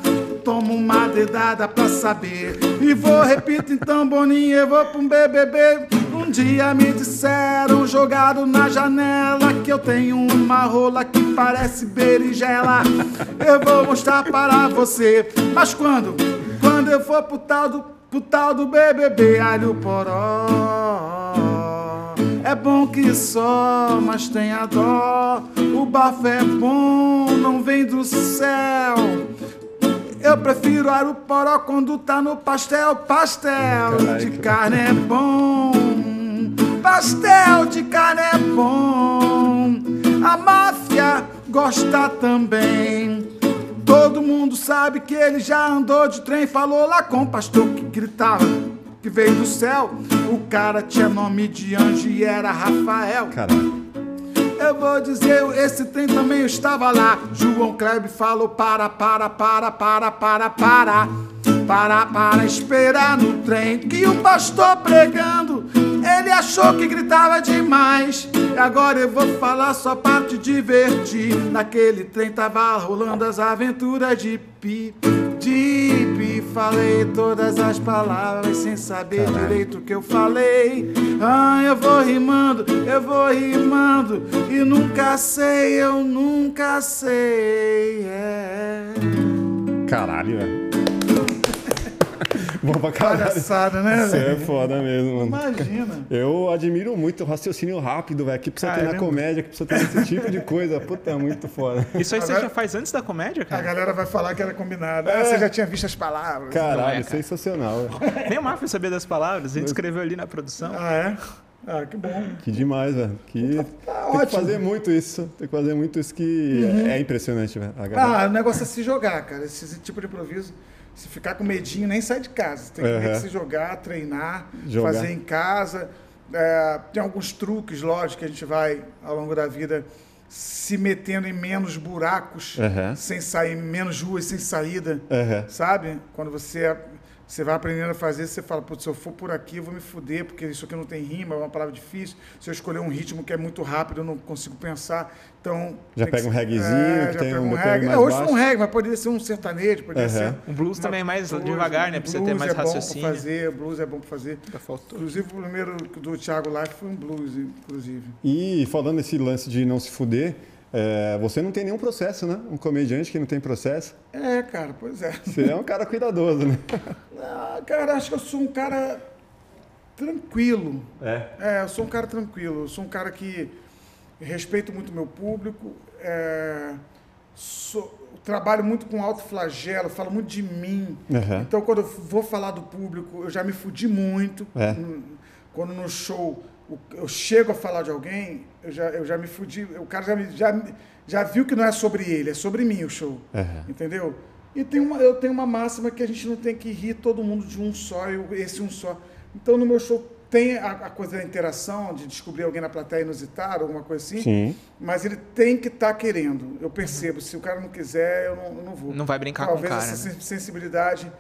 Tomo uma dedada pra saber. E vou, repito então, Boninho, eu vou pra um BBB. Um dia me disseram, jogado na janela, que eu tenho uma rola que parece berinjela. Eu vou mostrar para você. Mas quando? Quando eu for pro tal do, pro tal do BBB, alho poró. É bom que só, mas tenha dó. O bafo é bom, não vem do céu. Eu prefiro alho poró quando tá no pastel. Pastel de carne é bom. Pastel de carne é bom. A máfia gosta também. Todo mundo sabe que ele já andou de trem. Falou lá com o pastor que gritava que veio do céu. O cara tinha nome de anjo e era Rafael. Caralho. Eu vou dizer, esse trem também estava lá. João Kleber falou: para, para, para, para, para, para. Para, para, esperar no trem. Que o pastor pregando, ele achou que gritava demais. E agora eu vou falar só para te divertir. Naquele trem tava rolando as aventuras de Pi. De falei todas as palavras sem saber Caralho. direito o que eu falei. Ah, eu vou rimando, eu vou rimando. E nunca sei, eu nunca sei. É. Caralho, velho. Bom pra caralho. Palhaçada, né, Você é foda mesmo, mano. Imagina. Eu admiro muito o raciocínio rápido, velho. Que precisa ter na Caramba. comédia, que precisa ter esse tipo de coisa. Puta, é muito foda. Isso aí você Agora- já faz antes da comédia, A cara? galera vai falar que era combinado. Ah, você já tinha visto as palavras. Caralho, é, cara. sensacional, velho. Nem o Mafia sabia das palavras, a gente escreveu ali na produção. Ah, é? Ah, que bom. Que demais, velho. Que Tá tem que fazer muito isso. Tem que fazer muito isso que é impressionante, velho. A Ah, o negócio é se jogar, cara. Esse tipo de improviso. Se ficar com medinho, nem sai de casa. Tem que medo de se jogar, treinar, Jogar. fazer em casa. É, tem alguns truques, lógico, que a gente vai, ao longo da vida, se metendo em menos buracos, Aham. sem sair, menos ruas sem saída, Aham. sabe? Quando você, você vai aprendendo a fazer, você fala, putz, se eu for por aqui, eu vou me fuder, porque isso aqui não tem rima, é uma palavra difícil. Se eu escolher um ritmo que é muito rápido, eu não consigo pensar. Então. Já pega um reggaezinho, que já tem pega um um reggae. mais É, hoje baixo. não reggae, mas poderia ser um sertanejo, poderia Aham. ser. Um blues também mais Blues, devagar, né? Pra você ter blues mais é bom raciocínio. pra fazer, blues é bom pra fazer. Inclusive, o primeiro do Thiago Life foi um blues, inclusive. E falando nesse lance de não se fuder, é, você não tem nenhum processo, né? Um comediante que não tem processo. É, cara, pois é. Você é um cara cuidadoso, né? Ah, cara, acho que eu sou um cara tranquilo. É. É, eu sou um cara tranquilo. Eu sou um cara que respeito muito meu público. é, sou- trabalho muito com alto flagelo, falo muito de mim. Aham. Então, quando eu vou falar do público, eu já me fudi muito. É. Hum, Quando no show eu chego a falar de alguém, eu já, eu já me fudi. O cara já, me- já, já viu que não é sobre ele, é sobre mim o show. Aham. Entendeu? E tem uma, eu tenho uma máxima que a gente não tem que rir todo mundo de um só, eu, esse um só. Então no meu show tem a, a coisa da interação, de descobrir alguém na plateia inusitado, alguma coisa assim, Sim. mas ele tem que estar querendo. Eu percebo, se o cara não quiser, eu não, eu não vou. Não vai brincar Talvez com o cara. essa né? sen- sensibilidade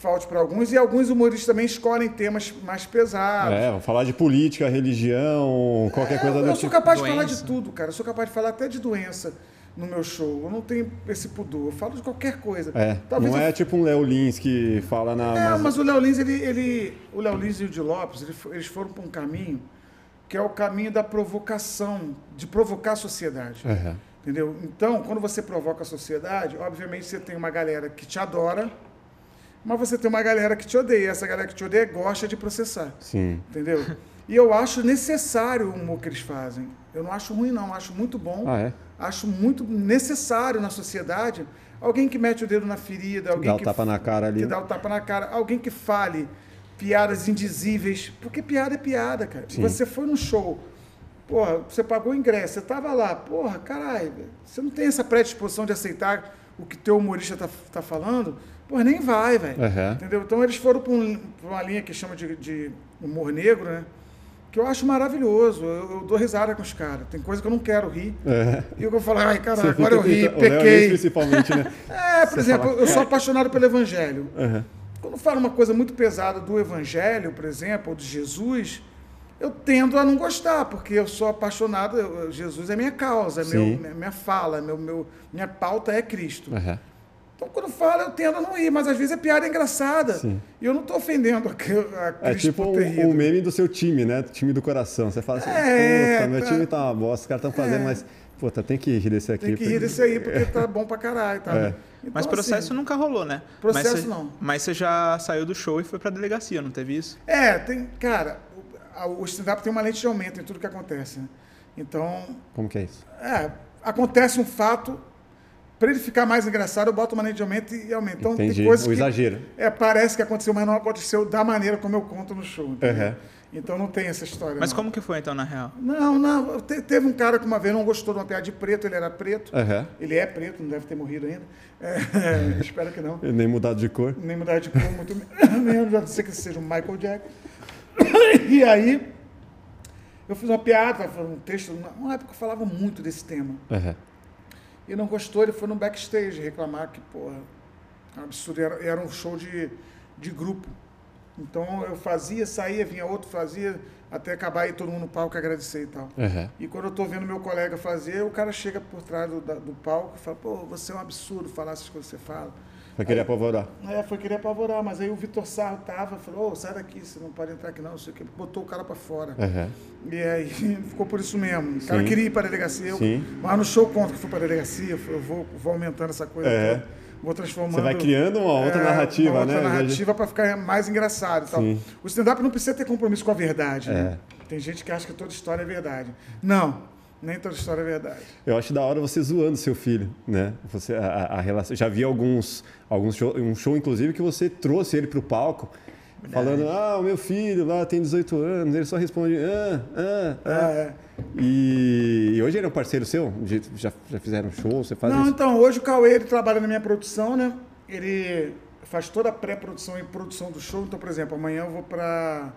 falte para alguns, e alguns humoristas também escolhem temas mais pesados. É, falar de política, religião, qualquer coisa eu, do eu tipo. sou capaz de falar Doença. de tudo, cara. Eu sou capaz de falar até de doença no meu show. Eu não tenho esse pudor. Eu falo de qualquer coisa. É, Talvez não eu é tipo um Léo Lins que fala na. É, mas- mas o Léo Lins, ele, ele, o Léo Lins e o Di Lopes, eles foram para um caminho que é o caminho da provocação, de provocar a sociedade. Aham. Entendeu? Então, quando você provoca a sociedade, obviamente você tem uma galera que te adora, mas você tem uma galera que te odeia. Essa galera que te odeia gosta de processar. Sim. Entendeu? E eu acho necessário o humor que eles fazem. Eu não acho ruim, não. Eu acho muito bom. Ah, é? Acho muito necessário na sociedade alguém que mete o dedo na ferida, alguém Dá o que tapa na cara ali. que dá o tapa na cara, alguém que fale piadas indizíveis, porque piada é piada, cara. Sim. Você foi no show, porra, você pagou o ingresso, você tava lá, porra, caralho, você não tem essa predisposição de aceitar o que teu humorista tá, tá falando, porra, nem vai, velho. Aham. Entendeu? Então eles foram para um, pra uma linha que chama de, de humor negro, né? Que eu acho maravilhoso. Eu, eu dou risada com os caras. Tem coisa que eu não quero rir. É. E eu falo, ai, caralho, Você agora eu ri, pequei. principalmente, né? É, por Você exemplo, fala, eu sou apaixonado pelo Evangelho. Aham. Quando falo uma coisa muito pesada do Evangelho, por exemplo, ou de Jesus, eu tendo a não gostar, porque eu sou apaixonado, Jesus é minha causa, é meu, minha, fala, meu, meu, minha pauta é Cristo. Aham. Então, quando falo, eu tendo a não rir, mas às vezes é piada engraçada. Sim. E eu não estou ofendendo a, a É tipo o um, meme do seu time, né? Time do coração. Você fala assim, É, puta, meu tá. time tá uma bosta, os caras estão fazendo, É. mas, puta, tem que rir desse aqui. Tem que rir desse aí, porque tá bom pra caralho. Tá? É. Então, Mas processo assim, nunca rolou, né? Processo mas você, não. Mas você já saiu do show e foi pra delegacia, não teve isso? É, tem. Cara, o, o stand-up tem uma lente de aumento em tudo que acontece. Né? Então, Como que é isso? é, acontece um fato. Para ele ficar mais engraçado, eu boto uma lente de aumento e aumenta. Então, Entendi. tem coisas O que exagero. é, parece que aconteceu, mas não aconteceu da maneira como eu conto no show. entendeu? Aham. Então não tem essa história. Mas não. como que foi então, na real? Não, não. Te- teve um cara que uma vez não gostou de uma piada de preto, ele era preto. Aham. Ele é preto, não deve ter morrido ainda. É, espero que não. Nem mudado de cor. Nem mudar de cor, muito menos, a não ser que seja o Michael Jackson. E aí, eu fiz uma piada, um texto, numa época eu falava muito desse tema. Aham. E não gostou, ele foi no backstage reclamar que, porra, é um absurdo, era, era um show de, de grupo. Então eu fazia, saía, vinha outro, fazia, até acabar aí todo mundo no palco agradecer e tal. Aham. E quando eu tô vendo meu colega fazer, o cara chega por trás do, da- do palco e fala, pô, você é um absurdo falar essas coisas que você fala. Vai querer apavorar. É, foi querer apavorar, mas aí o Vitor Sarro tava, falou, ô, sai daqui, você não pode entrar aqui não, não sei o que, botou o cara pra fora. Aham. E aí ficou por isso mesmo. O cara Sim. queria ir pra delegacia, eu, mas no show conto que fui pra delegacia, eu falei, eu vou, vou aumentando essa coisa É. vou transformando... Você vai criando uma outra é, narrativa, uma outra né? narrativa para ficar mais engraçado e tal. Sim. O stand-up não precisa ter compromisso com a verdade, né? É. Tem gente que acha que toda história é verdade. Não, nem toda história é verdade. Eu acho da hora você zoando seu filho, né? Você, a, a- relação, já vi alguns, alguns show, um show, inclusive, que você trouxe ele pro palco falando, ah, o meu filho lá tem 18 anos, ele só responde, ah, ah, ah. É. E, e hoje ele é um parceiro seu? De- Já, já fizeram show? Você faz Não, isso? então, hoje o Cauê ele trabalha na minha produção, né? Ele faz toda a pré-produção e produção do show. Então, por exemplo, amanhã eu vou pra,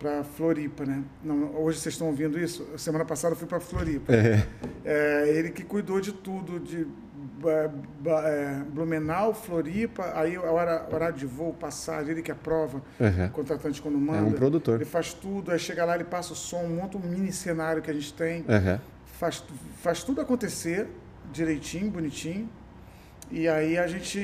pra Floripa, né? Não, hoje vocês estão ouvindo isso? Semana passada eu fui pra Floripa. É. É, ele que cuidou de tudo, de é, Blumenau, Floripa, aí a hora, horário de voo, passagem, ele que aprova, Uhum. o contratante quando manda. É um produtor. Ele faz tudo, aí chega lá, ele passa o som, monta um mini cenário que a gente tem Uhum. faz, faz tudo acontecer direitinho, bonitinho. E aí a gente.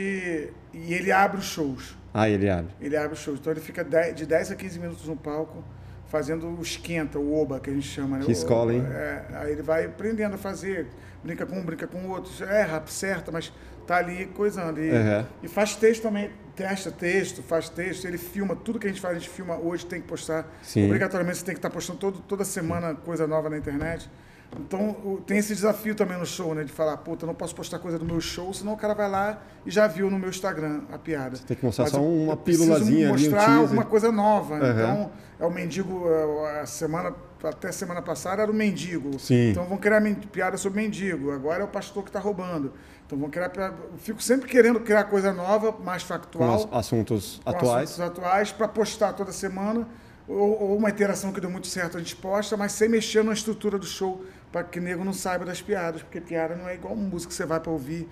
E ele abre os shows. Ah, ele abre. Ele abre os shows. Então ele fica 10 de 10 a 15 minutos no palco, fazendo o esquenta, o oba, que a gente chama. né? Que O- escola, hein? é, aí ele vai aprendendo a fazer, brinca com um, brinca com o outro, erra, acerta, mas tá ali coisando. E, Uhum. e faz texto também, testa texto, faz texto, ele filma, tudo que a gente faz, a gente filma hoje, tem que postar. Sim. Obrigatoriamente você tem que estar postando todo, toda semana coisa nova na internet. Então tem esse desafio também no show, né? De falar, puta, eu não posso postar coisa do meu show, senão o cara vai lá e já viu no meu Instagram a piada. Tem que mostrar Mas só uma eu pílulazinha ali, um mostrar teaser. alguma coisa nova. Aham. Então, é o mendigo, é, a semana, até semana passada era o mendigo. Sim. Então vão criar piada sobre mendigo. Agora é o pastor que está roubando. Então vão criar. Fico sempre querendo criar coisa nova, mais Com factual. as- assuntos com atuais. assuntos atuais para postar toda semana. Ou, ou uma interação que deu muito certo, a gente posta, mas sem mexer na estrutura do show, para que o nego não saiba das piadas, porque piada não é igual música que você vai para ouvir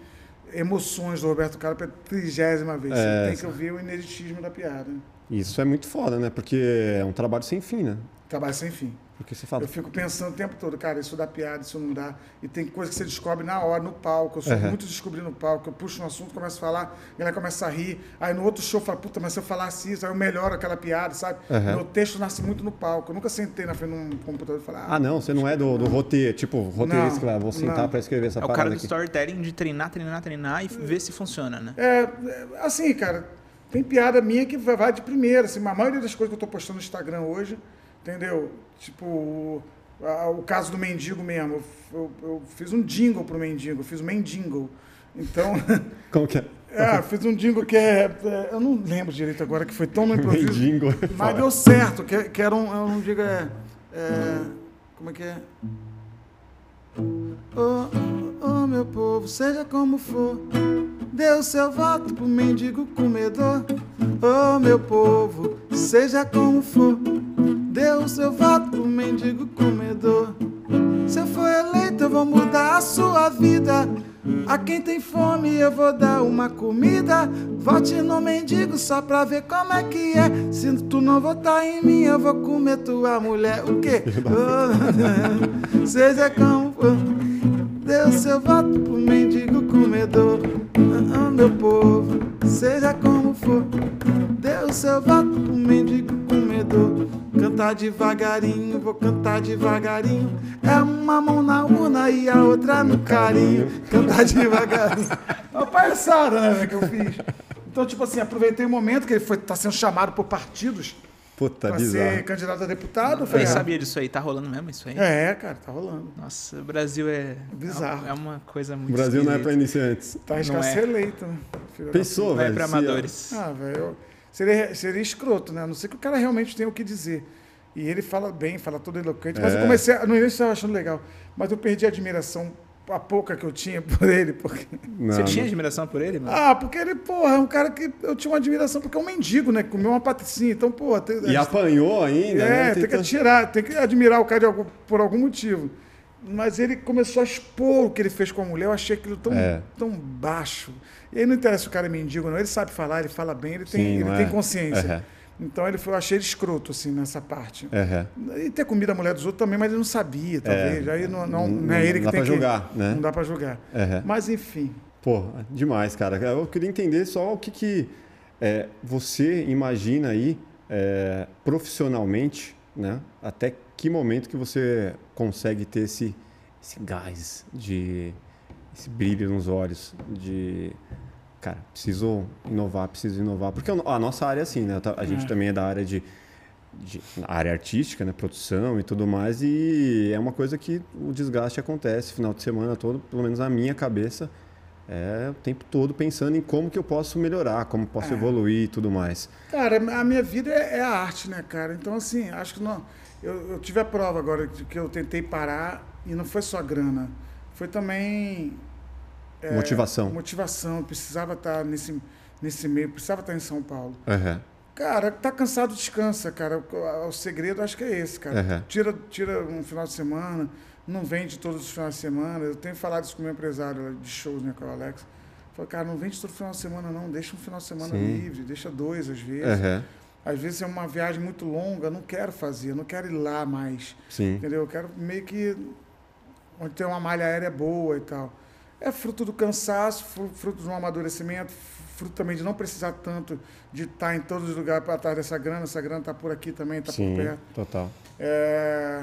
emoções do Roberto Carlos pela trigésima vez. É, você tem que ouvir o ineditismo da piada. Isso é muito foda, né? Porque é um trabalho sem fim, né? Trabalho sem fim. Porque você fala, Eu fico pensando o tempo todo, cara, isso dá piada, isso não dá. E tem coisa que você descobre na hora, no palco. Eu sou Uhum. muito descobrir no palco. Eu puxo um assunto, começo a falar, a galera começa a rir. Aí no outro show fala, puta, mas se eu falasse isso, aí eu melhoro aquela piada, sabe? Uhum. Meu texto nasce muito no palco. Eu nunca sentei na frente de um computador e falar, ah, não, você não é do, do roteiro, tipo, roteirista Não, que vai, vou sentar pra escrever essa É o parada cara do aqui. storytelling de treinar, treinar, treinar e ver se funciona, né? É, é, assim, cara, tem piada minha que vai vai de primeira. Assim, a maioria das coisas que eu tô postando no Instagram hoje, entendeu? Tipo, o, a- o caso do mendigo mesmo. Eu, eu- eu fiz um jingle pro mendigo, eu fiz um mendingle. Então, Como que é? é, fiz um jingle que é, é, Eu não lembro direito agora, que foi tão no improviso. Mendigo. Mas deu certo, que, que era um, eu não digo, é, é, Como é que é? Oh, oh, meu povo, seja como for, dê o seu voto pro mendigo comedor. Oh, meu povo, seja como for, o seu voto pro mendigo comedor. Se eu for eleito, eu vou mudar a sua vida. A quem tem fome, eu vou dar uma comida. Vote no mendigo só pra ver como é que é. Se tu não votar em mim, eu vou comer tua mulher. O quê? Oh, seja como for. O seu voto pro mendigo comedor. Ah, ah, meu povo, seja como for. O seu voto pro mendigo comedor. Cantar devagarinho, vou cantar devagarinho. É uma mão na urna e a outra no carinho. Cantar devagarinho. É uma palhaçada, né, velho, que eu fiz. Então, tipo assim, aproveitei o momento que ele foi, tá sendo chamado por partidos Puta, ser bizarro. candidato a deputado. Eu nem ah, sabia disso aí. Tá rolando mesmo isso aí? É, cara, tá rolando. Nossa, o Brasil é... Bizarro. É uma coisa O muito Brasil não é pra iniciantes. Tá arriscado é. ser eleito, né? Filho Pensou, Vai velho? pra se- amadores. Ah, velho, eu- seria, seria escroto, né? A não ser que o cara realmente tenha o que dizer. E ele fala bem, fala todo eloquente. Mas É. eu comecei, a- no início eu estava achando legal, mas eu perdi a admiração, a pouca que eu tinha por ele. Porque... Não, Você tinha não- admiração por ele, mano? Ah, porque ele, porra, é um cara que eu tinha uma admiração, porque é um mendigo, né? Comeu uma patricinha. Então, porra, tem, E apanhou ainda, né? é, tem que Tenta- atirar, tem que admirar o cara de algum- por algum motivo. Mas ele começou a expor o que ele fez com a mulher, eu achei aquilo tão, É. tão baixo. E aí não interessa se o cara é mendigo, não. Ele sabe falar, ele fala bem, ele tem, Sim, ele não tem é? consciência. Aham. Então ele foi, eu achei ele escroto, assim, nessa parte. Aham. E ter comido a mulher dos outros também, mas ele não sabia, talvez. aí não, não, não- é ele que tem pra que... julgar, né? Não dá pra julgar. Aham. Mas enfim. Pô, demais, cara. Eu queria entender só o que, que é, você imagina aí é, profissionalmente, né? Até que momento que você consegue ter esse, esse gás de esse brilho nos olhos de cara, preciso inovar, preciso inovar, porque a nossa área é assim, né? A gente É. também é da área de, de área artística, né? Produção e tudo mais e é uma coisa que o desgaste acontece final de semana todo, pelo menos na minha cabeça é o tempo todo pensando em como que eu posso melhorar, como posso É. evoluir e tudo mais. Cara, a minha vida é, é a arte, né, cara? Então, assim, acho que não. Eu, eu tive a prova agora de que eu tentei parar e não foi só grana. Foi também. é, Motivação. Motivação. Eu precisava estar nesse, nesse meio, precisava estar em São Paulo. Aham. Cara, tá cansado, descansa, cara. O, o segredo acho que é esse, cara. Aham. Tira, tira um final de semana, não vende todos os finais de semana. Eu tenho falado isso com o meu empresário de shows, né, com o Alex. Falei, cara, não vende todo final de semana, não. Deixa um final de semana Sim. livre, deixa dois às vezes. Aham. Às vezes é uma viagem muito longa, não quero fazer, não quero ir lá mais. Sim. Entendeu? Eu quero meio que onde tem uma malha aérea boa e tal. É fruto do cansaço, fru- fruto de um amadurecimento, fruto também de não precisar tanto de estar em todos os lugares para atrás dessa grana. Essa grana está por aqui também, está por perto. total. É,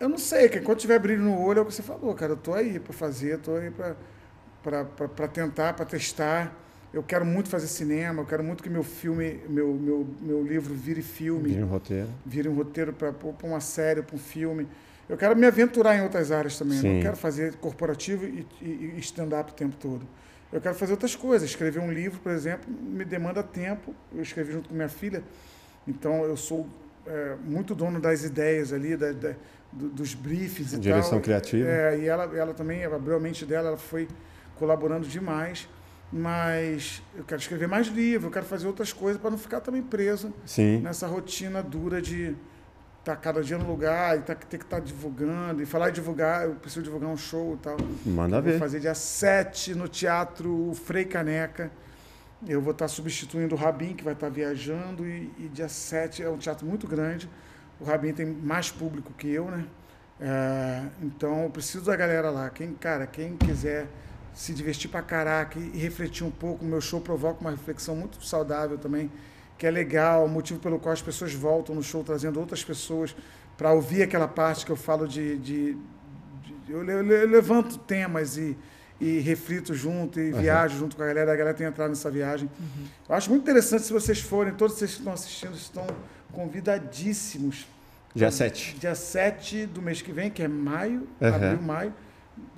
Eu não sei, que quando tiver brilho no olho é o que você falou, cara. Eu tô aí para fazer, tô aí para tentar, para testar. Eu quero muito fazer cinema, eu quero muito que meu filme, meu, meu, meu livro vire filme Vira um roteiro. vire um roteiro para uma série, para um filme. Eu quero me aventurar em outras áreas também. Eu Sim. não quero fazer corporativo e, e- e stand-up o tempo todo. Eu quero fazer outras coisas. Escrever um livro, por exemplo, me demanda tempo. Eu escrevi junto com minha filha, então eu sou é, muito dono das ideias ali, da, da- do- dos briefs e Direção tal. criativa. É, e ela, ela também abriu a mente dela, ela foi colaborando demais. Mas eu quero escrever mais livro, eu quero fazer outras coisas para não ficar também preso Sim. nessa rotina dura de estar cada dia no lugar e tá, ter que estar divulgando. E falar em divulgar, eu preciso divulgar um show e tal. Manda Eu vou ver. fazer dia 7 no Teatro Frei Caneca. Eu vou estar substituindo o Rabin, que vai estar viajando. E, e dia 7 é um teatro muito grande. O Rabin tem mais público que eu, né? É, então eu preciso da galera lá. Quem, cara, quem quiser se divertir pra caraca e, refletir um pouco, o meu show provoca uma reflexão muito saudável também, que é legal, o motivo pelo qual as pessoas voltam no show trazendo outras pessoas para ouvir aquela parte que eu falo de. de- de- eu, eu le- eu levanto temas e, e reflito junto e Aham. viajo junto com a galera, a galera tem entrado nessa viagem. Eu acho muito interessante se vocês forem, todos vocês que estão assistindo estão convidadíssimos. Dia 7. Dia 7 do mês que vem, que é maio, Aham. abril, maio,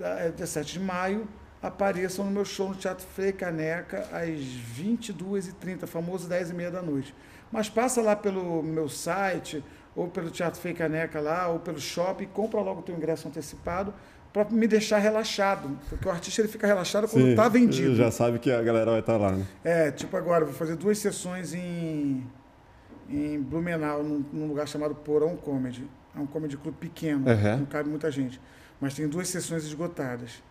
é dia 7 de maio, apareçam no meu show no Teatro Frei Caneca às 22h30, famoso 10h30 da noite. Mas passa lá pelo meu site, ou pelo Teatro Frei Caneca lá, ou pelo shopping, compra logo o teu ingresso antecipado para me deixar relaxado, porque o artista ele fica relaxado quando está vendido. Já sabe que a galera vai estar lá, né? É, tipo agora, vou fazer duas sessões em, em Blumenau, num, num lugar chamado Porão Comedy. É um comedy club pequeno, Aham. não cabe muita gente. Mas tem duas sessões esgotadas.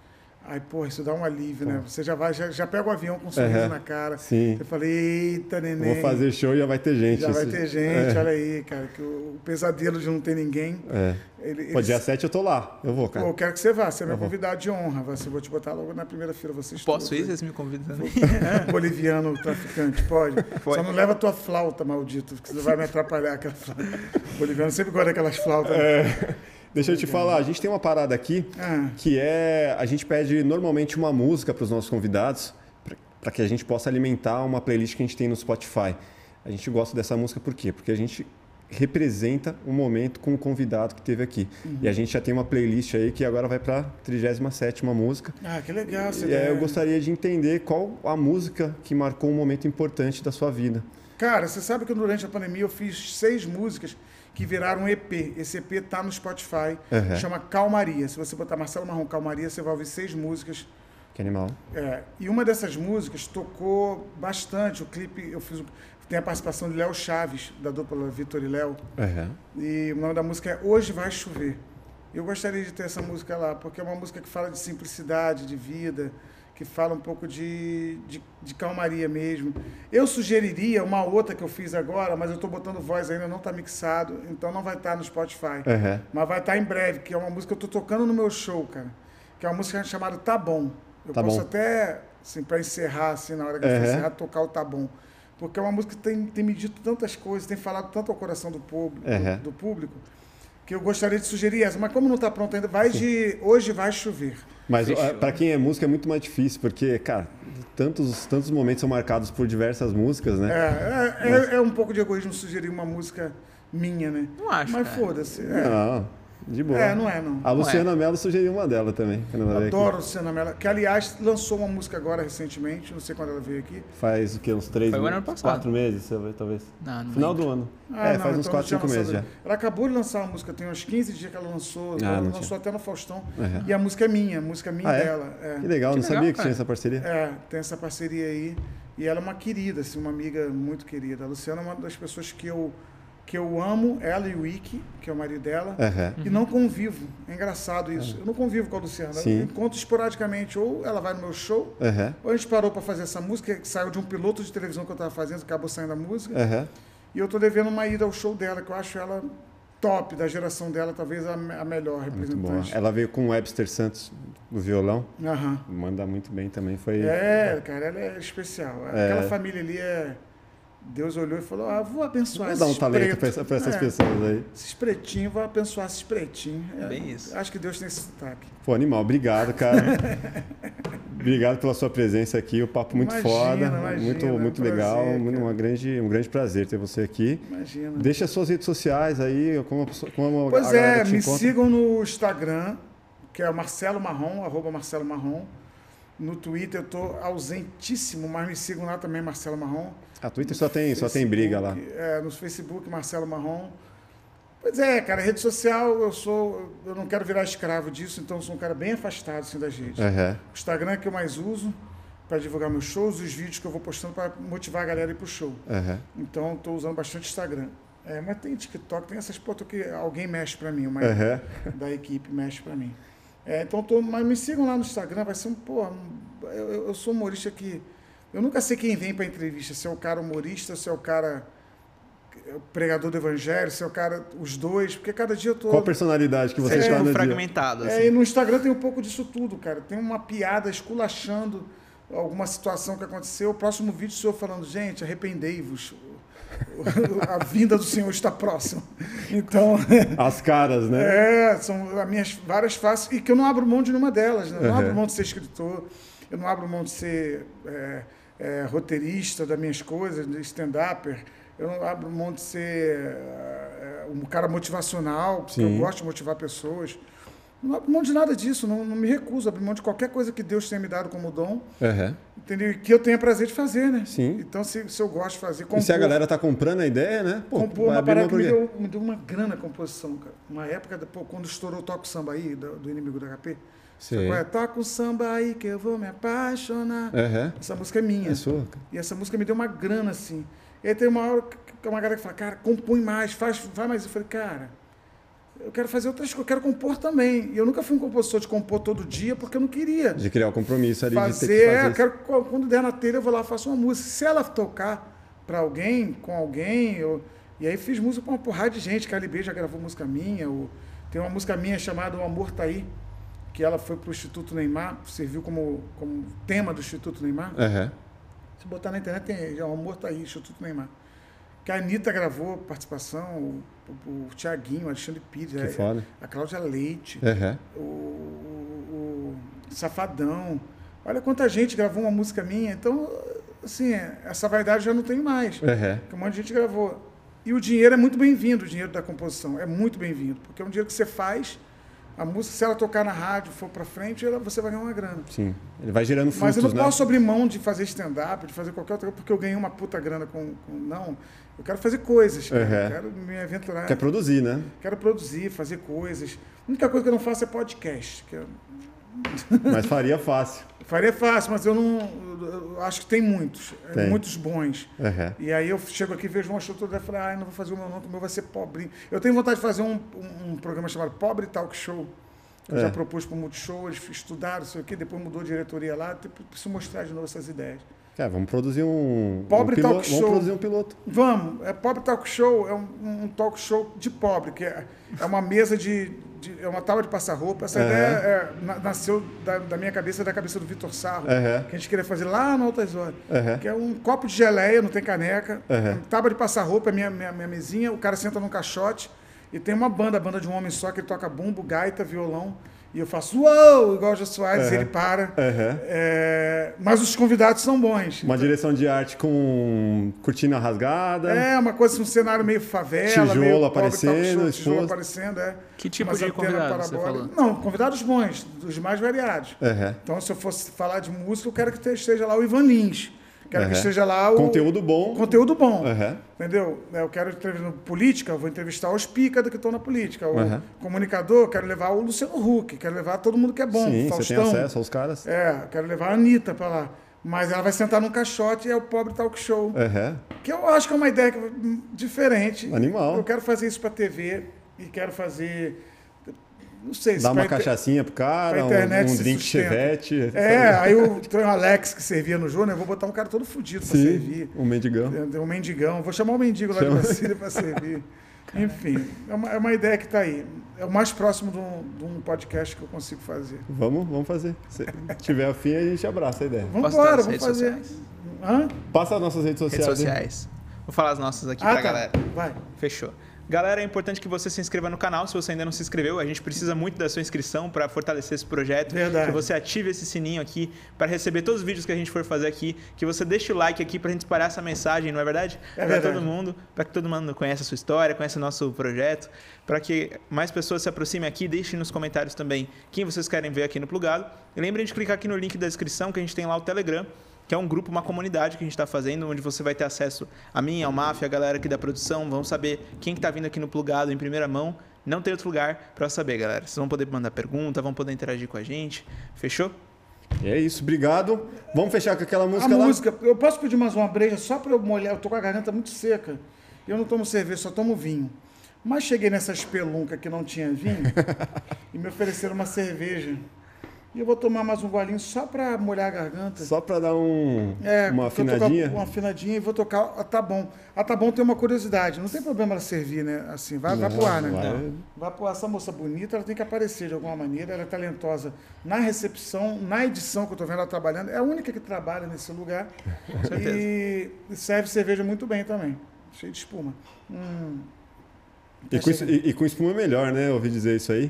Aí, porra, isso dá um alívio, né? Você já vai, já, já pega o avião com um sorriso Aham. na cara. Sim. Você fala, eita, neném. Vou fazer show e já vai ter gente. Já vai Isso- ter gente, É. olha aí, cara, que o, o pesadelo de não ter ninguém. É. Ele, Pô, ele- dia 7 eu tô lá. Eu vou, Pô, cara. eu quero que você vá, você é meu Eu convidado de honra. Você vou te botar logo na primeira fila, vocês Posso todos ir? aí. Vocês me convidam também? Boliviano traficante, pode? Pode. Só não leva a tua flauta, maldito, que você vai me atrapalhar aquela flauta. Boliviano sempre gosta daquelas flautas. É. Deixa eu te falar, a gente tem uma parada aqui Ah, que é a gente pede normalmente uma música para os nossos convidados para que a gente possa alimentar uma playlist que a gente tem no Spotify. A gente gosta dessa música por quê? Porque a gente representa o momento com o convidado que teve aqui. Uhum. E a gente já tem uma playlist aí que agora vai para a 37ª música. ah, que legal. Você E aí eu gostaria de entender qual a música que marcou um momento importante da sua vida. Cara, você sabe que durante a pandemia eu fiz seis músicas que viraram um EP. Esse EP tá no Spotify, Uhum. chama Calmaria. Se você botar Marcelo Marrom Calmaria, você vai ouvir seis músicas. Que animal. É, e uma dessas músicas tocou bastante. O clipe, eu fiz. Tem a participação de Léo Chaves, da dupla Vitor e Léo. Uhum. E o nome da música é Hoje Vai Chover. Eu gostaria de ter essa música lá, porque é uma música que fala de simplicidade, de vida, que fala um pouco de, de, de calmaria mesmo. Eu sugeriria uma outra que eu fiz agora, mas eu estou botando voz ainda, não está mixado, então não vai estar no Spotify. Uhum. Mas vai estar em breve, que é uma música que eu estou tocando no meu show, cara. Que é uma música chamada Tá Bom. Eu Tá posso Bom. até, assim, para encerrar, assim, na hora que eu for Uhum. encerrar, tocar o Tá Bom. Porque é uma música que tem, tem me dito tantas coisas, tem falado tanto ao coração do, público, Uhum. do público, que eu gostaria de sugerir essa. Mas como não está pronto ainda, vai de Hoje Vai Chover. Mas para quem é músico é muito mais difícil, porque, cara, tantos, tantos momentos são marcados por diversas músicas, né? É, é, é, é um pouco de egoísmo sugerir uma música minha, né? Não acho, Mas foda-se. é. Não, De boa. É, não é, não. A Luciana Mello sugeriu uma dela também. quando ela veio aqui. Adoro a Luciana Mello, que aliás lançou uma música agora recentemente, não sei quando ela veio aqui. Faz o quê? Uns três Foi meses? ano passado. Quatro meses, talvez. Não, não Final lembro. do ano. Ah, é, não, faz uns então quatro, não cinco meses já. Ela acabou de lançar uma música, tem uns 15 dias que ela lançou, Ah, ela não lançou tinha. até no Faustão. Uhum. E a música é minha, a música é minha Ah, é? dela. É. Que legal, Que não legal, sabia que cara. tinha essa parceria. É, tem essa parceria aí. E ela é uma querida, assim, uma amiga muito querida. A Luciana é uma das pessoas que eu, que eu amo, ela e o Ike, que é o marido dela, Aham. e não convivo. É engraçado isso. Eu não convivo com a Luciana. Sim. Eu encontro esporadicamente. Ou ela vai no meu show, Aham. ou a gente parou para fazer essa música, que saiu de um piloto de televisão que eu estava fazendo, acabou saindo a música. E eu tô devendo uma ida ao show dela, que eu acho ela top, da geração dela, talvez a, a melhor representante. Ela veio com o Webster Santos no violão. Manda muito bem também. Foi. É, cara, ela é especial. É. Aquela família ali é. Deus olhou e falou: Ah, vou abençoar Vou dar um esses talento pra essas É, pessoas aí. Esses pretinhos, vou abençoar esses pretinhos. É, Bem isso. Acho que Deus tem esse sotaque. Pô, animal, obrigado, cara. obrigado pela sua presença aqui. O papo muito Imagina, foda. imagina, muito é um muito prazer, legal. Uma grande, um grande prazer ter você aqui. Imagina. Deixa as suas redes sociais aí, como, como Pois é, te me encontra. sigam no Instagram, que é Marcelo Marrom, arroba Marcelo Marrom. No Twitter eu tô ausentíssimo, mas me sigam lá também, Marcelo Marrom. A Twitter só tem, só tem briga lá. É, no Facebook, Marcelo Marrom. Pois é, cara, rede social, eu sou. Eu não quero virar escravo disso, então eu sou um cara bem afastado assim, das redes. Aham. O Instagram é que eu mais uso para divulgar meus shows e os vídeos que eu vou postando para motivar a galera a ir pro show. Aham. Então estou usando bastante Instagram. É, mas tem TikTok, tem essas fotos que alguém mexe para mim, mas Aham. da equipe mexe para mim. É, então, tô, mas me sigam lá no Instagram, vai ser um, pô, um- eu, eu sou humorista que, eu nunca sei quem vem para entrevista, se é o cara humorista, se é o cara é o pregador do evangelho, se é o cara, os dois, porque cada dia eu tô... Qual personalidade que você é está no dia? fragmentado, assim. É, e no Instagram tem um pouco disso tudo, cara. Tem uma piada esculachando alguma situação que aconteceu. O próximo vídeo sou eu falando, gente, arrependei-vos. A vinda do Senhor está próxima. Então, As caras, né? é, são as minhas várias faces e que eu não abro mão de nenhuma delas. Né? Eu não Uhum. abro mão de ser escritor, eu não abro mão de ser é, é, roteirista das minhas coisas, stand-upper. Eu não abro mão de ser é, um cara motivacional, porque Sim. eu gosto de motivar pessoas. Não abro mão de nada disso, não, não me recuso a abrir mão de qualquer coisa que Deus tenha me dado como dom, Aham. entendeu? E que eu tenha prazer de fazer, né? Sim. Então, se, se eu gosto de fazer, E se a galera tá comprando a ideia, né? Pô, compor uma parada que me deu, me deu uma grana a composição, cara. Uma época, pô, quando estourou o Toco Samba aí, do, do inimigo do HP. Sei. É? Toca o samba aí que eu vou me apaixonar. Aham. Essa música é minha. É sua. E essa música me deu uma grana, assim. E aí tem uma hora que uma galera que fala, cara, compõe mais, faz, vai mais. Eu falei, cara, eu quero fazer outras coisas, eu quero compor também. E eu nunca fui um compositor de compor todo dia, porque eu não queria De criar o compromisso ali de ter fazer, que é, fazer. isso. quero, quando der na telha, eu vou lá e faço uma música. Se ela tocar para alguém, com alguém, eu, e aí fiz música com uma porrada de gente, que a LB já gravou música minha, ou, tem uma música minha chamada O Amor Tá Aí, que ela foi pro Instituto Neymar, serviu como, como tema do Instituto Neymar. Aham. Se botar na internet, tem O Amor Tá Aí, Instituto Neymar. Que a Anitta gravou participação, o, o, o Tiaguinho, o Alexandre Pires, Que a, foda. a Cláudia Leite, Aham. o, o- o Safadão. Olha quanta gente gravou uma música minha. Então, assim, essa vaidade eu já não tenho mais. Aham. Porque um monte de gente gravou. E o dinheiro é muito bem-vindo, o dinheiro da composição. É muito bem-vindo. Porque é um dinheiro que você faz, a música, se ela tocar na rádio, for pra frente, ela, você vai ganhar uma grana. Sim. Ele vai gerando frutos, Mas eu não né? posso abrir mão de fazer stand-up, de fazer qualquer outra coisa, porque eu ganhei uma puta grana com. com- não. Eu quero fazer coisas, cara. Uhum. Eu quero me aventurar. Quer produzir, né? Quero produzir, fazer coisas. A única coisa que eu não faço é podcast. Que eu Mas faria fácil. Faria fácil, mas eu não. eu acho que tem muitos. é, Tem. Muitos bons. Aham. E aí eu chego aqui, vejo uma estrutura e falo, ah, não vou fazer o meu não, que o meu vai ser pobre. Eu tenho vontade de fazer um, um, um programa chamado Pobre Talk Show. que Eu É. já propus para o Multishow, eles estudaram, sei o quê, depois mudou a diretoria lá, tipo, preciso mostrar de novo essas ideias. Cara, vamos produzir um. Pobre um piloto. talk Vamos show. produzir um piloto. Vamos, é Pobre Talk Show, é um, um talk show de pobre, que é, é uma mesa de, de- é uma tábua de passar roupa. Essa Aham. ideia é, na- nasceu da, da minha cabeça da cabeça do Vitor Sarro, Aham. que a gente queria fazer lá no Altas Horas. Aham. Que é um copo de geleia, não tem caneca, tábua de passar roupa, é minha, minha, minha mesinha, o cara senta num caixote e tem uma banda, a banda de um homem só, que toca bumbo, gaita, violão E eu faço uou, igual o Jô Soares, Uhum. ele para. Uhum. É, mas os convidados são bons. Uma direção de arte com cortina rasgada. É, uma coisa, um cenário meio favela, Tijolo meio pobre, aparecendo, show, tijolo exposto. aparecendo, é. Que tipo Umas de convidado você falou? Não, convidados bons, dos mais variados. Uhum. Então, se eu fosse falar de música, eu quero que esteja lá o Ivan Lins. Quero Uhum. que esteja lá o... Conteúdo bom. Conteúdo bom. Uhum. Entendeu? É, Eu quero entrevistar política, vou entrevistar os picas que estão na política. O Uhum. comunicador, quero levar o Luciano Huck, quero levar todo mundo que é bom. Sim, você Faustão. tem acesso aos caras. É, quero levar a Anitta pra lá. Mas ela vai sentar num caixote e é o pobre talk show. Que eu acho que é uma ideia diferente. Animal. Eu quero fazer isso pra TV e quero fazer. Não sei se Dá uma pra inter- cachaçinha pro cara, pra um, internet um se drink sustenta. chevette. É, aí o, tem o Alex que servia no Júnior, eu vou botar um cara todo fudido pra Sim, servir. um mendigão. Um mendigão. Vou chamar o mendigo lá Chama. de Brasília para servir. Enfim, é uma, é uma ideia que está aí. É o mais próximo de um, de um podcast que eu consigo fazer. Vamos, vamos fazer. Se tiver afim, a gente abraça a ideia. Vamos embora, vamos redes fazer. sociais? Hã? Passa as nossas redes sociais. Redes hein? sociais. Vou falar as nossas aqui Ah, pra tá. galera. Vai. Fechou. Galera, é importante que você se inscreva no canal se você ainda não se inscreveu. A gente precisa muito da sua inscrição para fortalecer esse projeto. Verdade. Que você ative esse sininho aqui para receber todos os vídeos que a gente for fazer aqui. Que você deixe o like aqui para a gente espalhar essa mensagem, não é verdade? É para todo mundo, para que todo mundo conheça a sua história, conheça o nosso projeto, para que mais pessoas se aproximem aqui. Deixem nos comentários também quem vocês querem ver aqui no Plugado. E lembrem de clicar aqui no link da descrição que a gente tem lá o Telegram que é um grupo, uma comunidade que a gente está fazendo, onde você vai ter acesso a mim, ao Máfia, a galera aqui da produção, vão saber quem que está vindo aqui no Plugado em primeira mão. Não tem outro lugar para saber, galera. Vocês vão poder mandar pergunta, vão poder interagir com a gente. Fechou? É isso, obrigado. Vamos fechar com aquela A música lá? música, eu posso pedir mais uma breja só para eu molhar? Eu tô com a garganta muito seca. Eu não tomo cerveja, só tomo vinho. Mas cheguei nessa espelunca que não tinha vinho e me ofereceram uma cerveja. E eu vou tomar mais um golinho só para molhar a garganta. Só pra dar um, É, uma afinadinha. Uma afinadinha e vou tocar a Tá Bom. A Tá Bom tem uma curiosidade. Não tem problema ela servir, né? Assim, vai, vai Não, pro ar, né? vai. Vai pro ar. Essa moça bonita, ela tem que aparecer de alguma maneira. Ela é talentosa na recepção, na edição que eu tô vendo ela trabalhando. É a única que trabalha nesse lugar. E serve cerveja muito bem também. Cheio de espuma. Hum. E com, e- e com espuma é melhor, né? Ouvi dizer isso aí.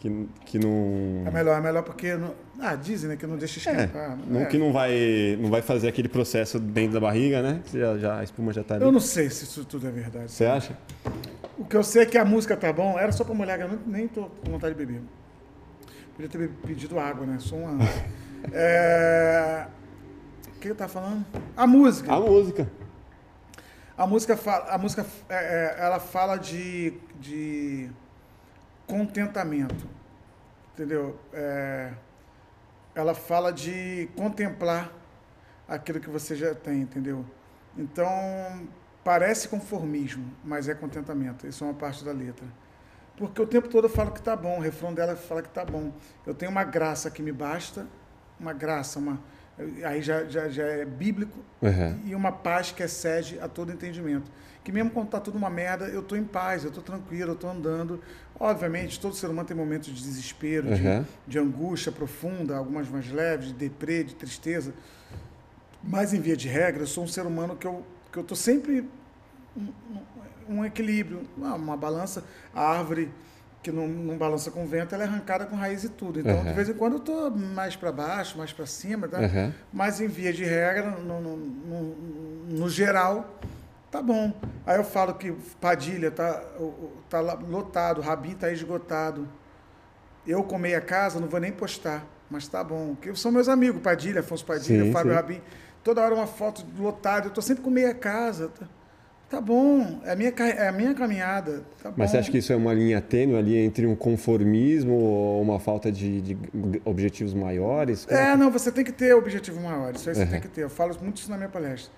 Que, que não. É melhor, é melhor porque. Não... Ah, dizem, né? Que não deixa É, esquentar. não, É. que não vai, não vai fazer aquele processo dentro da barriga, né? Que Já, já- a espuma já tá ali. Eu não sei se isso tudo é verdade. Você acha? O que eu sei é que a música tá bom, era só pra molhar, eu nem tô com vontade de beber. Podia ter pedido água, né? Só uma. É... O que eu tava falando? A música. A música. A música fala, a música é, é, ela fala de, de contentamento, entendeu? É, ela fala de contemplar aquilo que você já tem, entendeu? Então parece conformismo, mas é contentamento. Isso é uma parte da letra. Porque o tempo todo eu falo que tá bom, o refrão dela fala que tá bom. Eu tenho uma graça que me basta, uma graça, uma aí já, já, já é bíblico Uhum. e uma paz que excede a todo entendimento. Que mesmo quando está tudo uma merda, eu estou em paz, eu estou tranquilo, eu estou andando. Obviamente, todo ser humano tem momentos de desespero, de, Uhum. de angústia profunda, algumas mais leves, de deprê, de tristeza. Mas, em via de regra, eu sou um ser humano que eu que eu estou sempre um, um- um equilíbrio, uma, uma balança. A árvore que não, não balança com vento, ela é arrancada com raiz e tudo. Então, Uhum. de vez em quando, eu estou mais para baixo, mais para cima, tá? Uhum. Mas em via de regra, no, no, no- no geral, tá bom. Aí eu falo que Padilha tá, tá lotado, o Rabin tá esgotado. Eu com meia casa, não vou nem postar, mas tá bom. Que são meus amigos, Padilha, Afonso Padilha, Sim, Fábio sim. Rabin. Toda hora uma foto lotada, eu tô sempre com meia casa. Tá, tá bom, é a minha, é a minha caminhada. Tá Mas bom. você acha que isso é uma linha tênue ali entre um conformismo ou uma falta de, de objetivos maiores? Como É, não, você tem que ter objetivo maior. Isso aí você Uhum. tem que ter. Eu falo muito isso na minha palestra.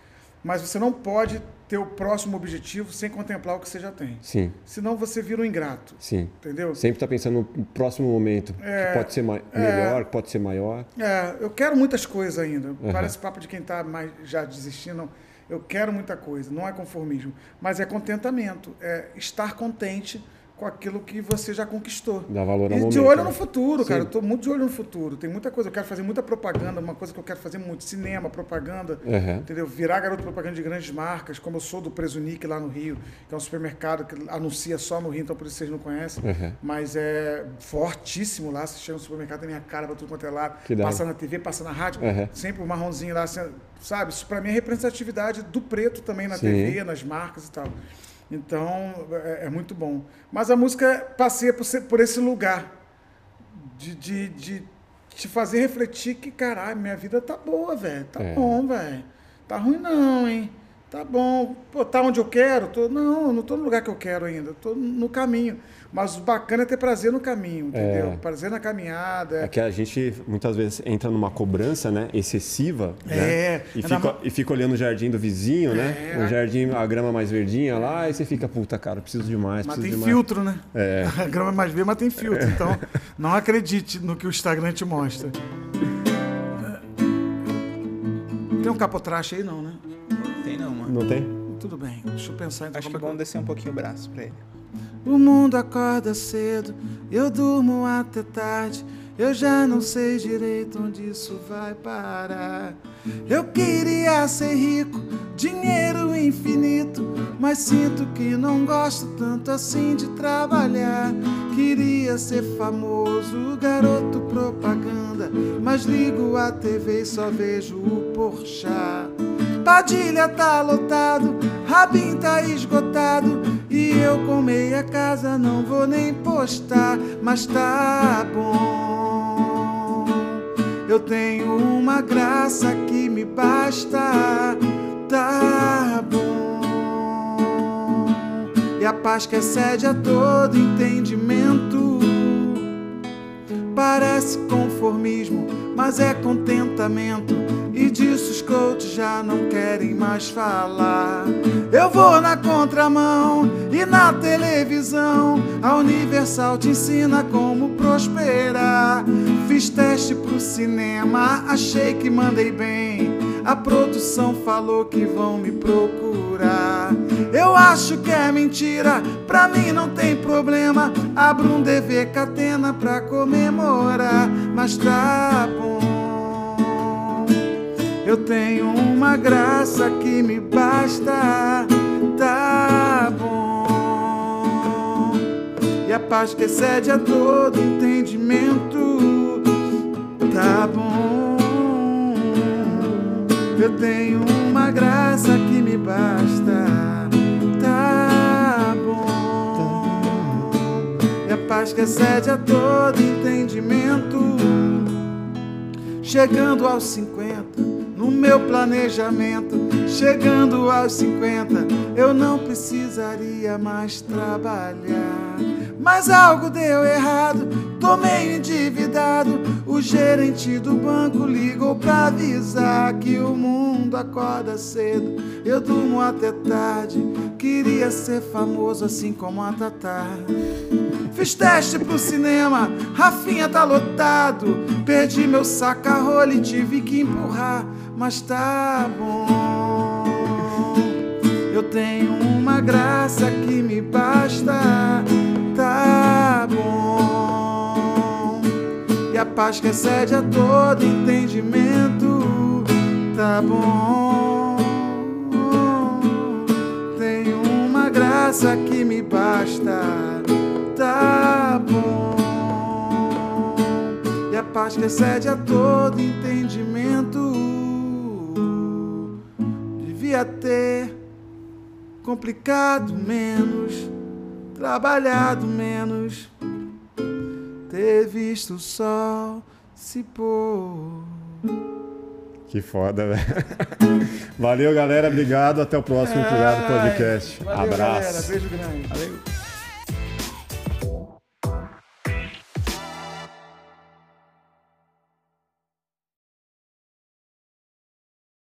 Mas você não pode ter o próximo objetivo sem contemplar o que você já tem. Sim, Senão você vira um ingrato. sim. Entendeu? Sempre está pensando no próximo momento, É, que pode ser ma- melhor, que pode ser maior. É, eu quero muitas coisas ainda. Parece papo de quem está já desistindo. Eu quero muita coisa. Não é conformismo, mas é contentamento. É estar contente com aquilo que você já conquistou. Dá valor ao e momento. de olho né? no futuro, cara. Sim. Eu tô muito de olho no futuro. Tem muita coisa. Eu quero fazer muita propaganda, uma coisa que eu quero fazer muito. Cinema, propaganda. Uhum. Entendeu? Virar garoto propaganda de grandes marcas, como eu sou do Presunic lá no Rio, que é um supermercado que anuncia só no Rio, então por isso vocês não conhecem. Uhum. Mas é fortíssimo lá. Você chega no supermercado, tem minha cara pra tudo quanto é lado. Passa na TV, passa na rádio. Uhum. Sempre o marronzinho lá, assim, sabe? Isso pra mim é representatividade do preto também na Sim. TV, nas marcas e tal. Então, é, é muito bom. Mas a música passeia por, por esse lugar de, de, de te fazer refletir que, caralho, minha vida tá boa, velho. Tá É. bom, velho. Tá ruim não, hein? Tá bom. Pô, tá onde eu quero? Tô, não, não tô no lugar que eu quero ainda. Tô no caminho. Mas o bacana é ter prazer no caminho, entendeu? É. Prazer na caminhada. É que a gente muitas vezes entra numa cobrança, né, excessiva, É, né? E ainda fica, ma- e fica olhando o jardim do vizinho, né? É. O jardim, a grama mais verdinha lá, e você fica, puta, cara, preciso de mais, Mas tem de mais. filtro, né? É. A grama é mais verde, mas tem filtro. Então, não acredite no que o Instagram te mostra. Tem um capotraste aí, não, né? Não, tem? Tudo bem. Deixa eu pensar então Acho que é é bom descer um pouquinho o braço pra ele. O mundo acorda cedo, eu durmo até tarde. Eu já não sei direito onde isso vai parar. Eu queria ser rico, dinheiro infinito, mas sinto que não gosto tanto assim de trabalhar. Queria ser famoso, garoto propaganda, mas ligo a TV e só vejo o Porchat. Padilha tá lotado, Rabin tá esgotado e eu com meia casa não vou nem postar, mas tá bom. Eu tenho uma graça que me basta, tá bom. E a paz que excede a todo entendimento Parece conformismo, mas é contentamento. E disso os coaches já não querem mais falar. Eu vou na contramão e na televisão. A Universal te ensina como prosperar. Fiz teste pro cinema, achei que mandei bem. A produção falou que vão me procurar. Eu acho que é mentira, pra mim não tem problema. Abro um DV Catena pra comemorar, mas tá bom. Eu tenho uma graça que me basta, tá bom. E a paz que excede a todo entendimento, tá bom. Eu tenho uma graça que me basta, tá bom. E a paz que excede a todo entendimento, chegando aos 50, no meu planejamento, chegando aos 50, eu não precisaria mais trabalhar. Mas algo deu errado, tô meio endividado. O gerente do banco ligou pra avisar que o mundo acorda cedo. Eu durmo até tarde, queria ser famoso assim como a Tatá. Fiz teste pro cinema, Rafinha tá lotado. Perdi meu saca-rolho e tive que empurrar, mas tá bom. Eu tenho uma graça que me basta, tá bom. E a paz que excede a todo entendimento, tá bom. Tenho uma graça que me basta, tá bom. E a paz que excede a todo entendimento, ter complicado menos, trabalhado menos, ter visto o sol se pôr. Que foda, velho. Valeu, galera. Obrigado. Até o próximo Plugado Ai, Podcast. valeu, Abraço. Galera, beijo grande. Valeu.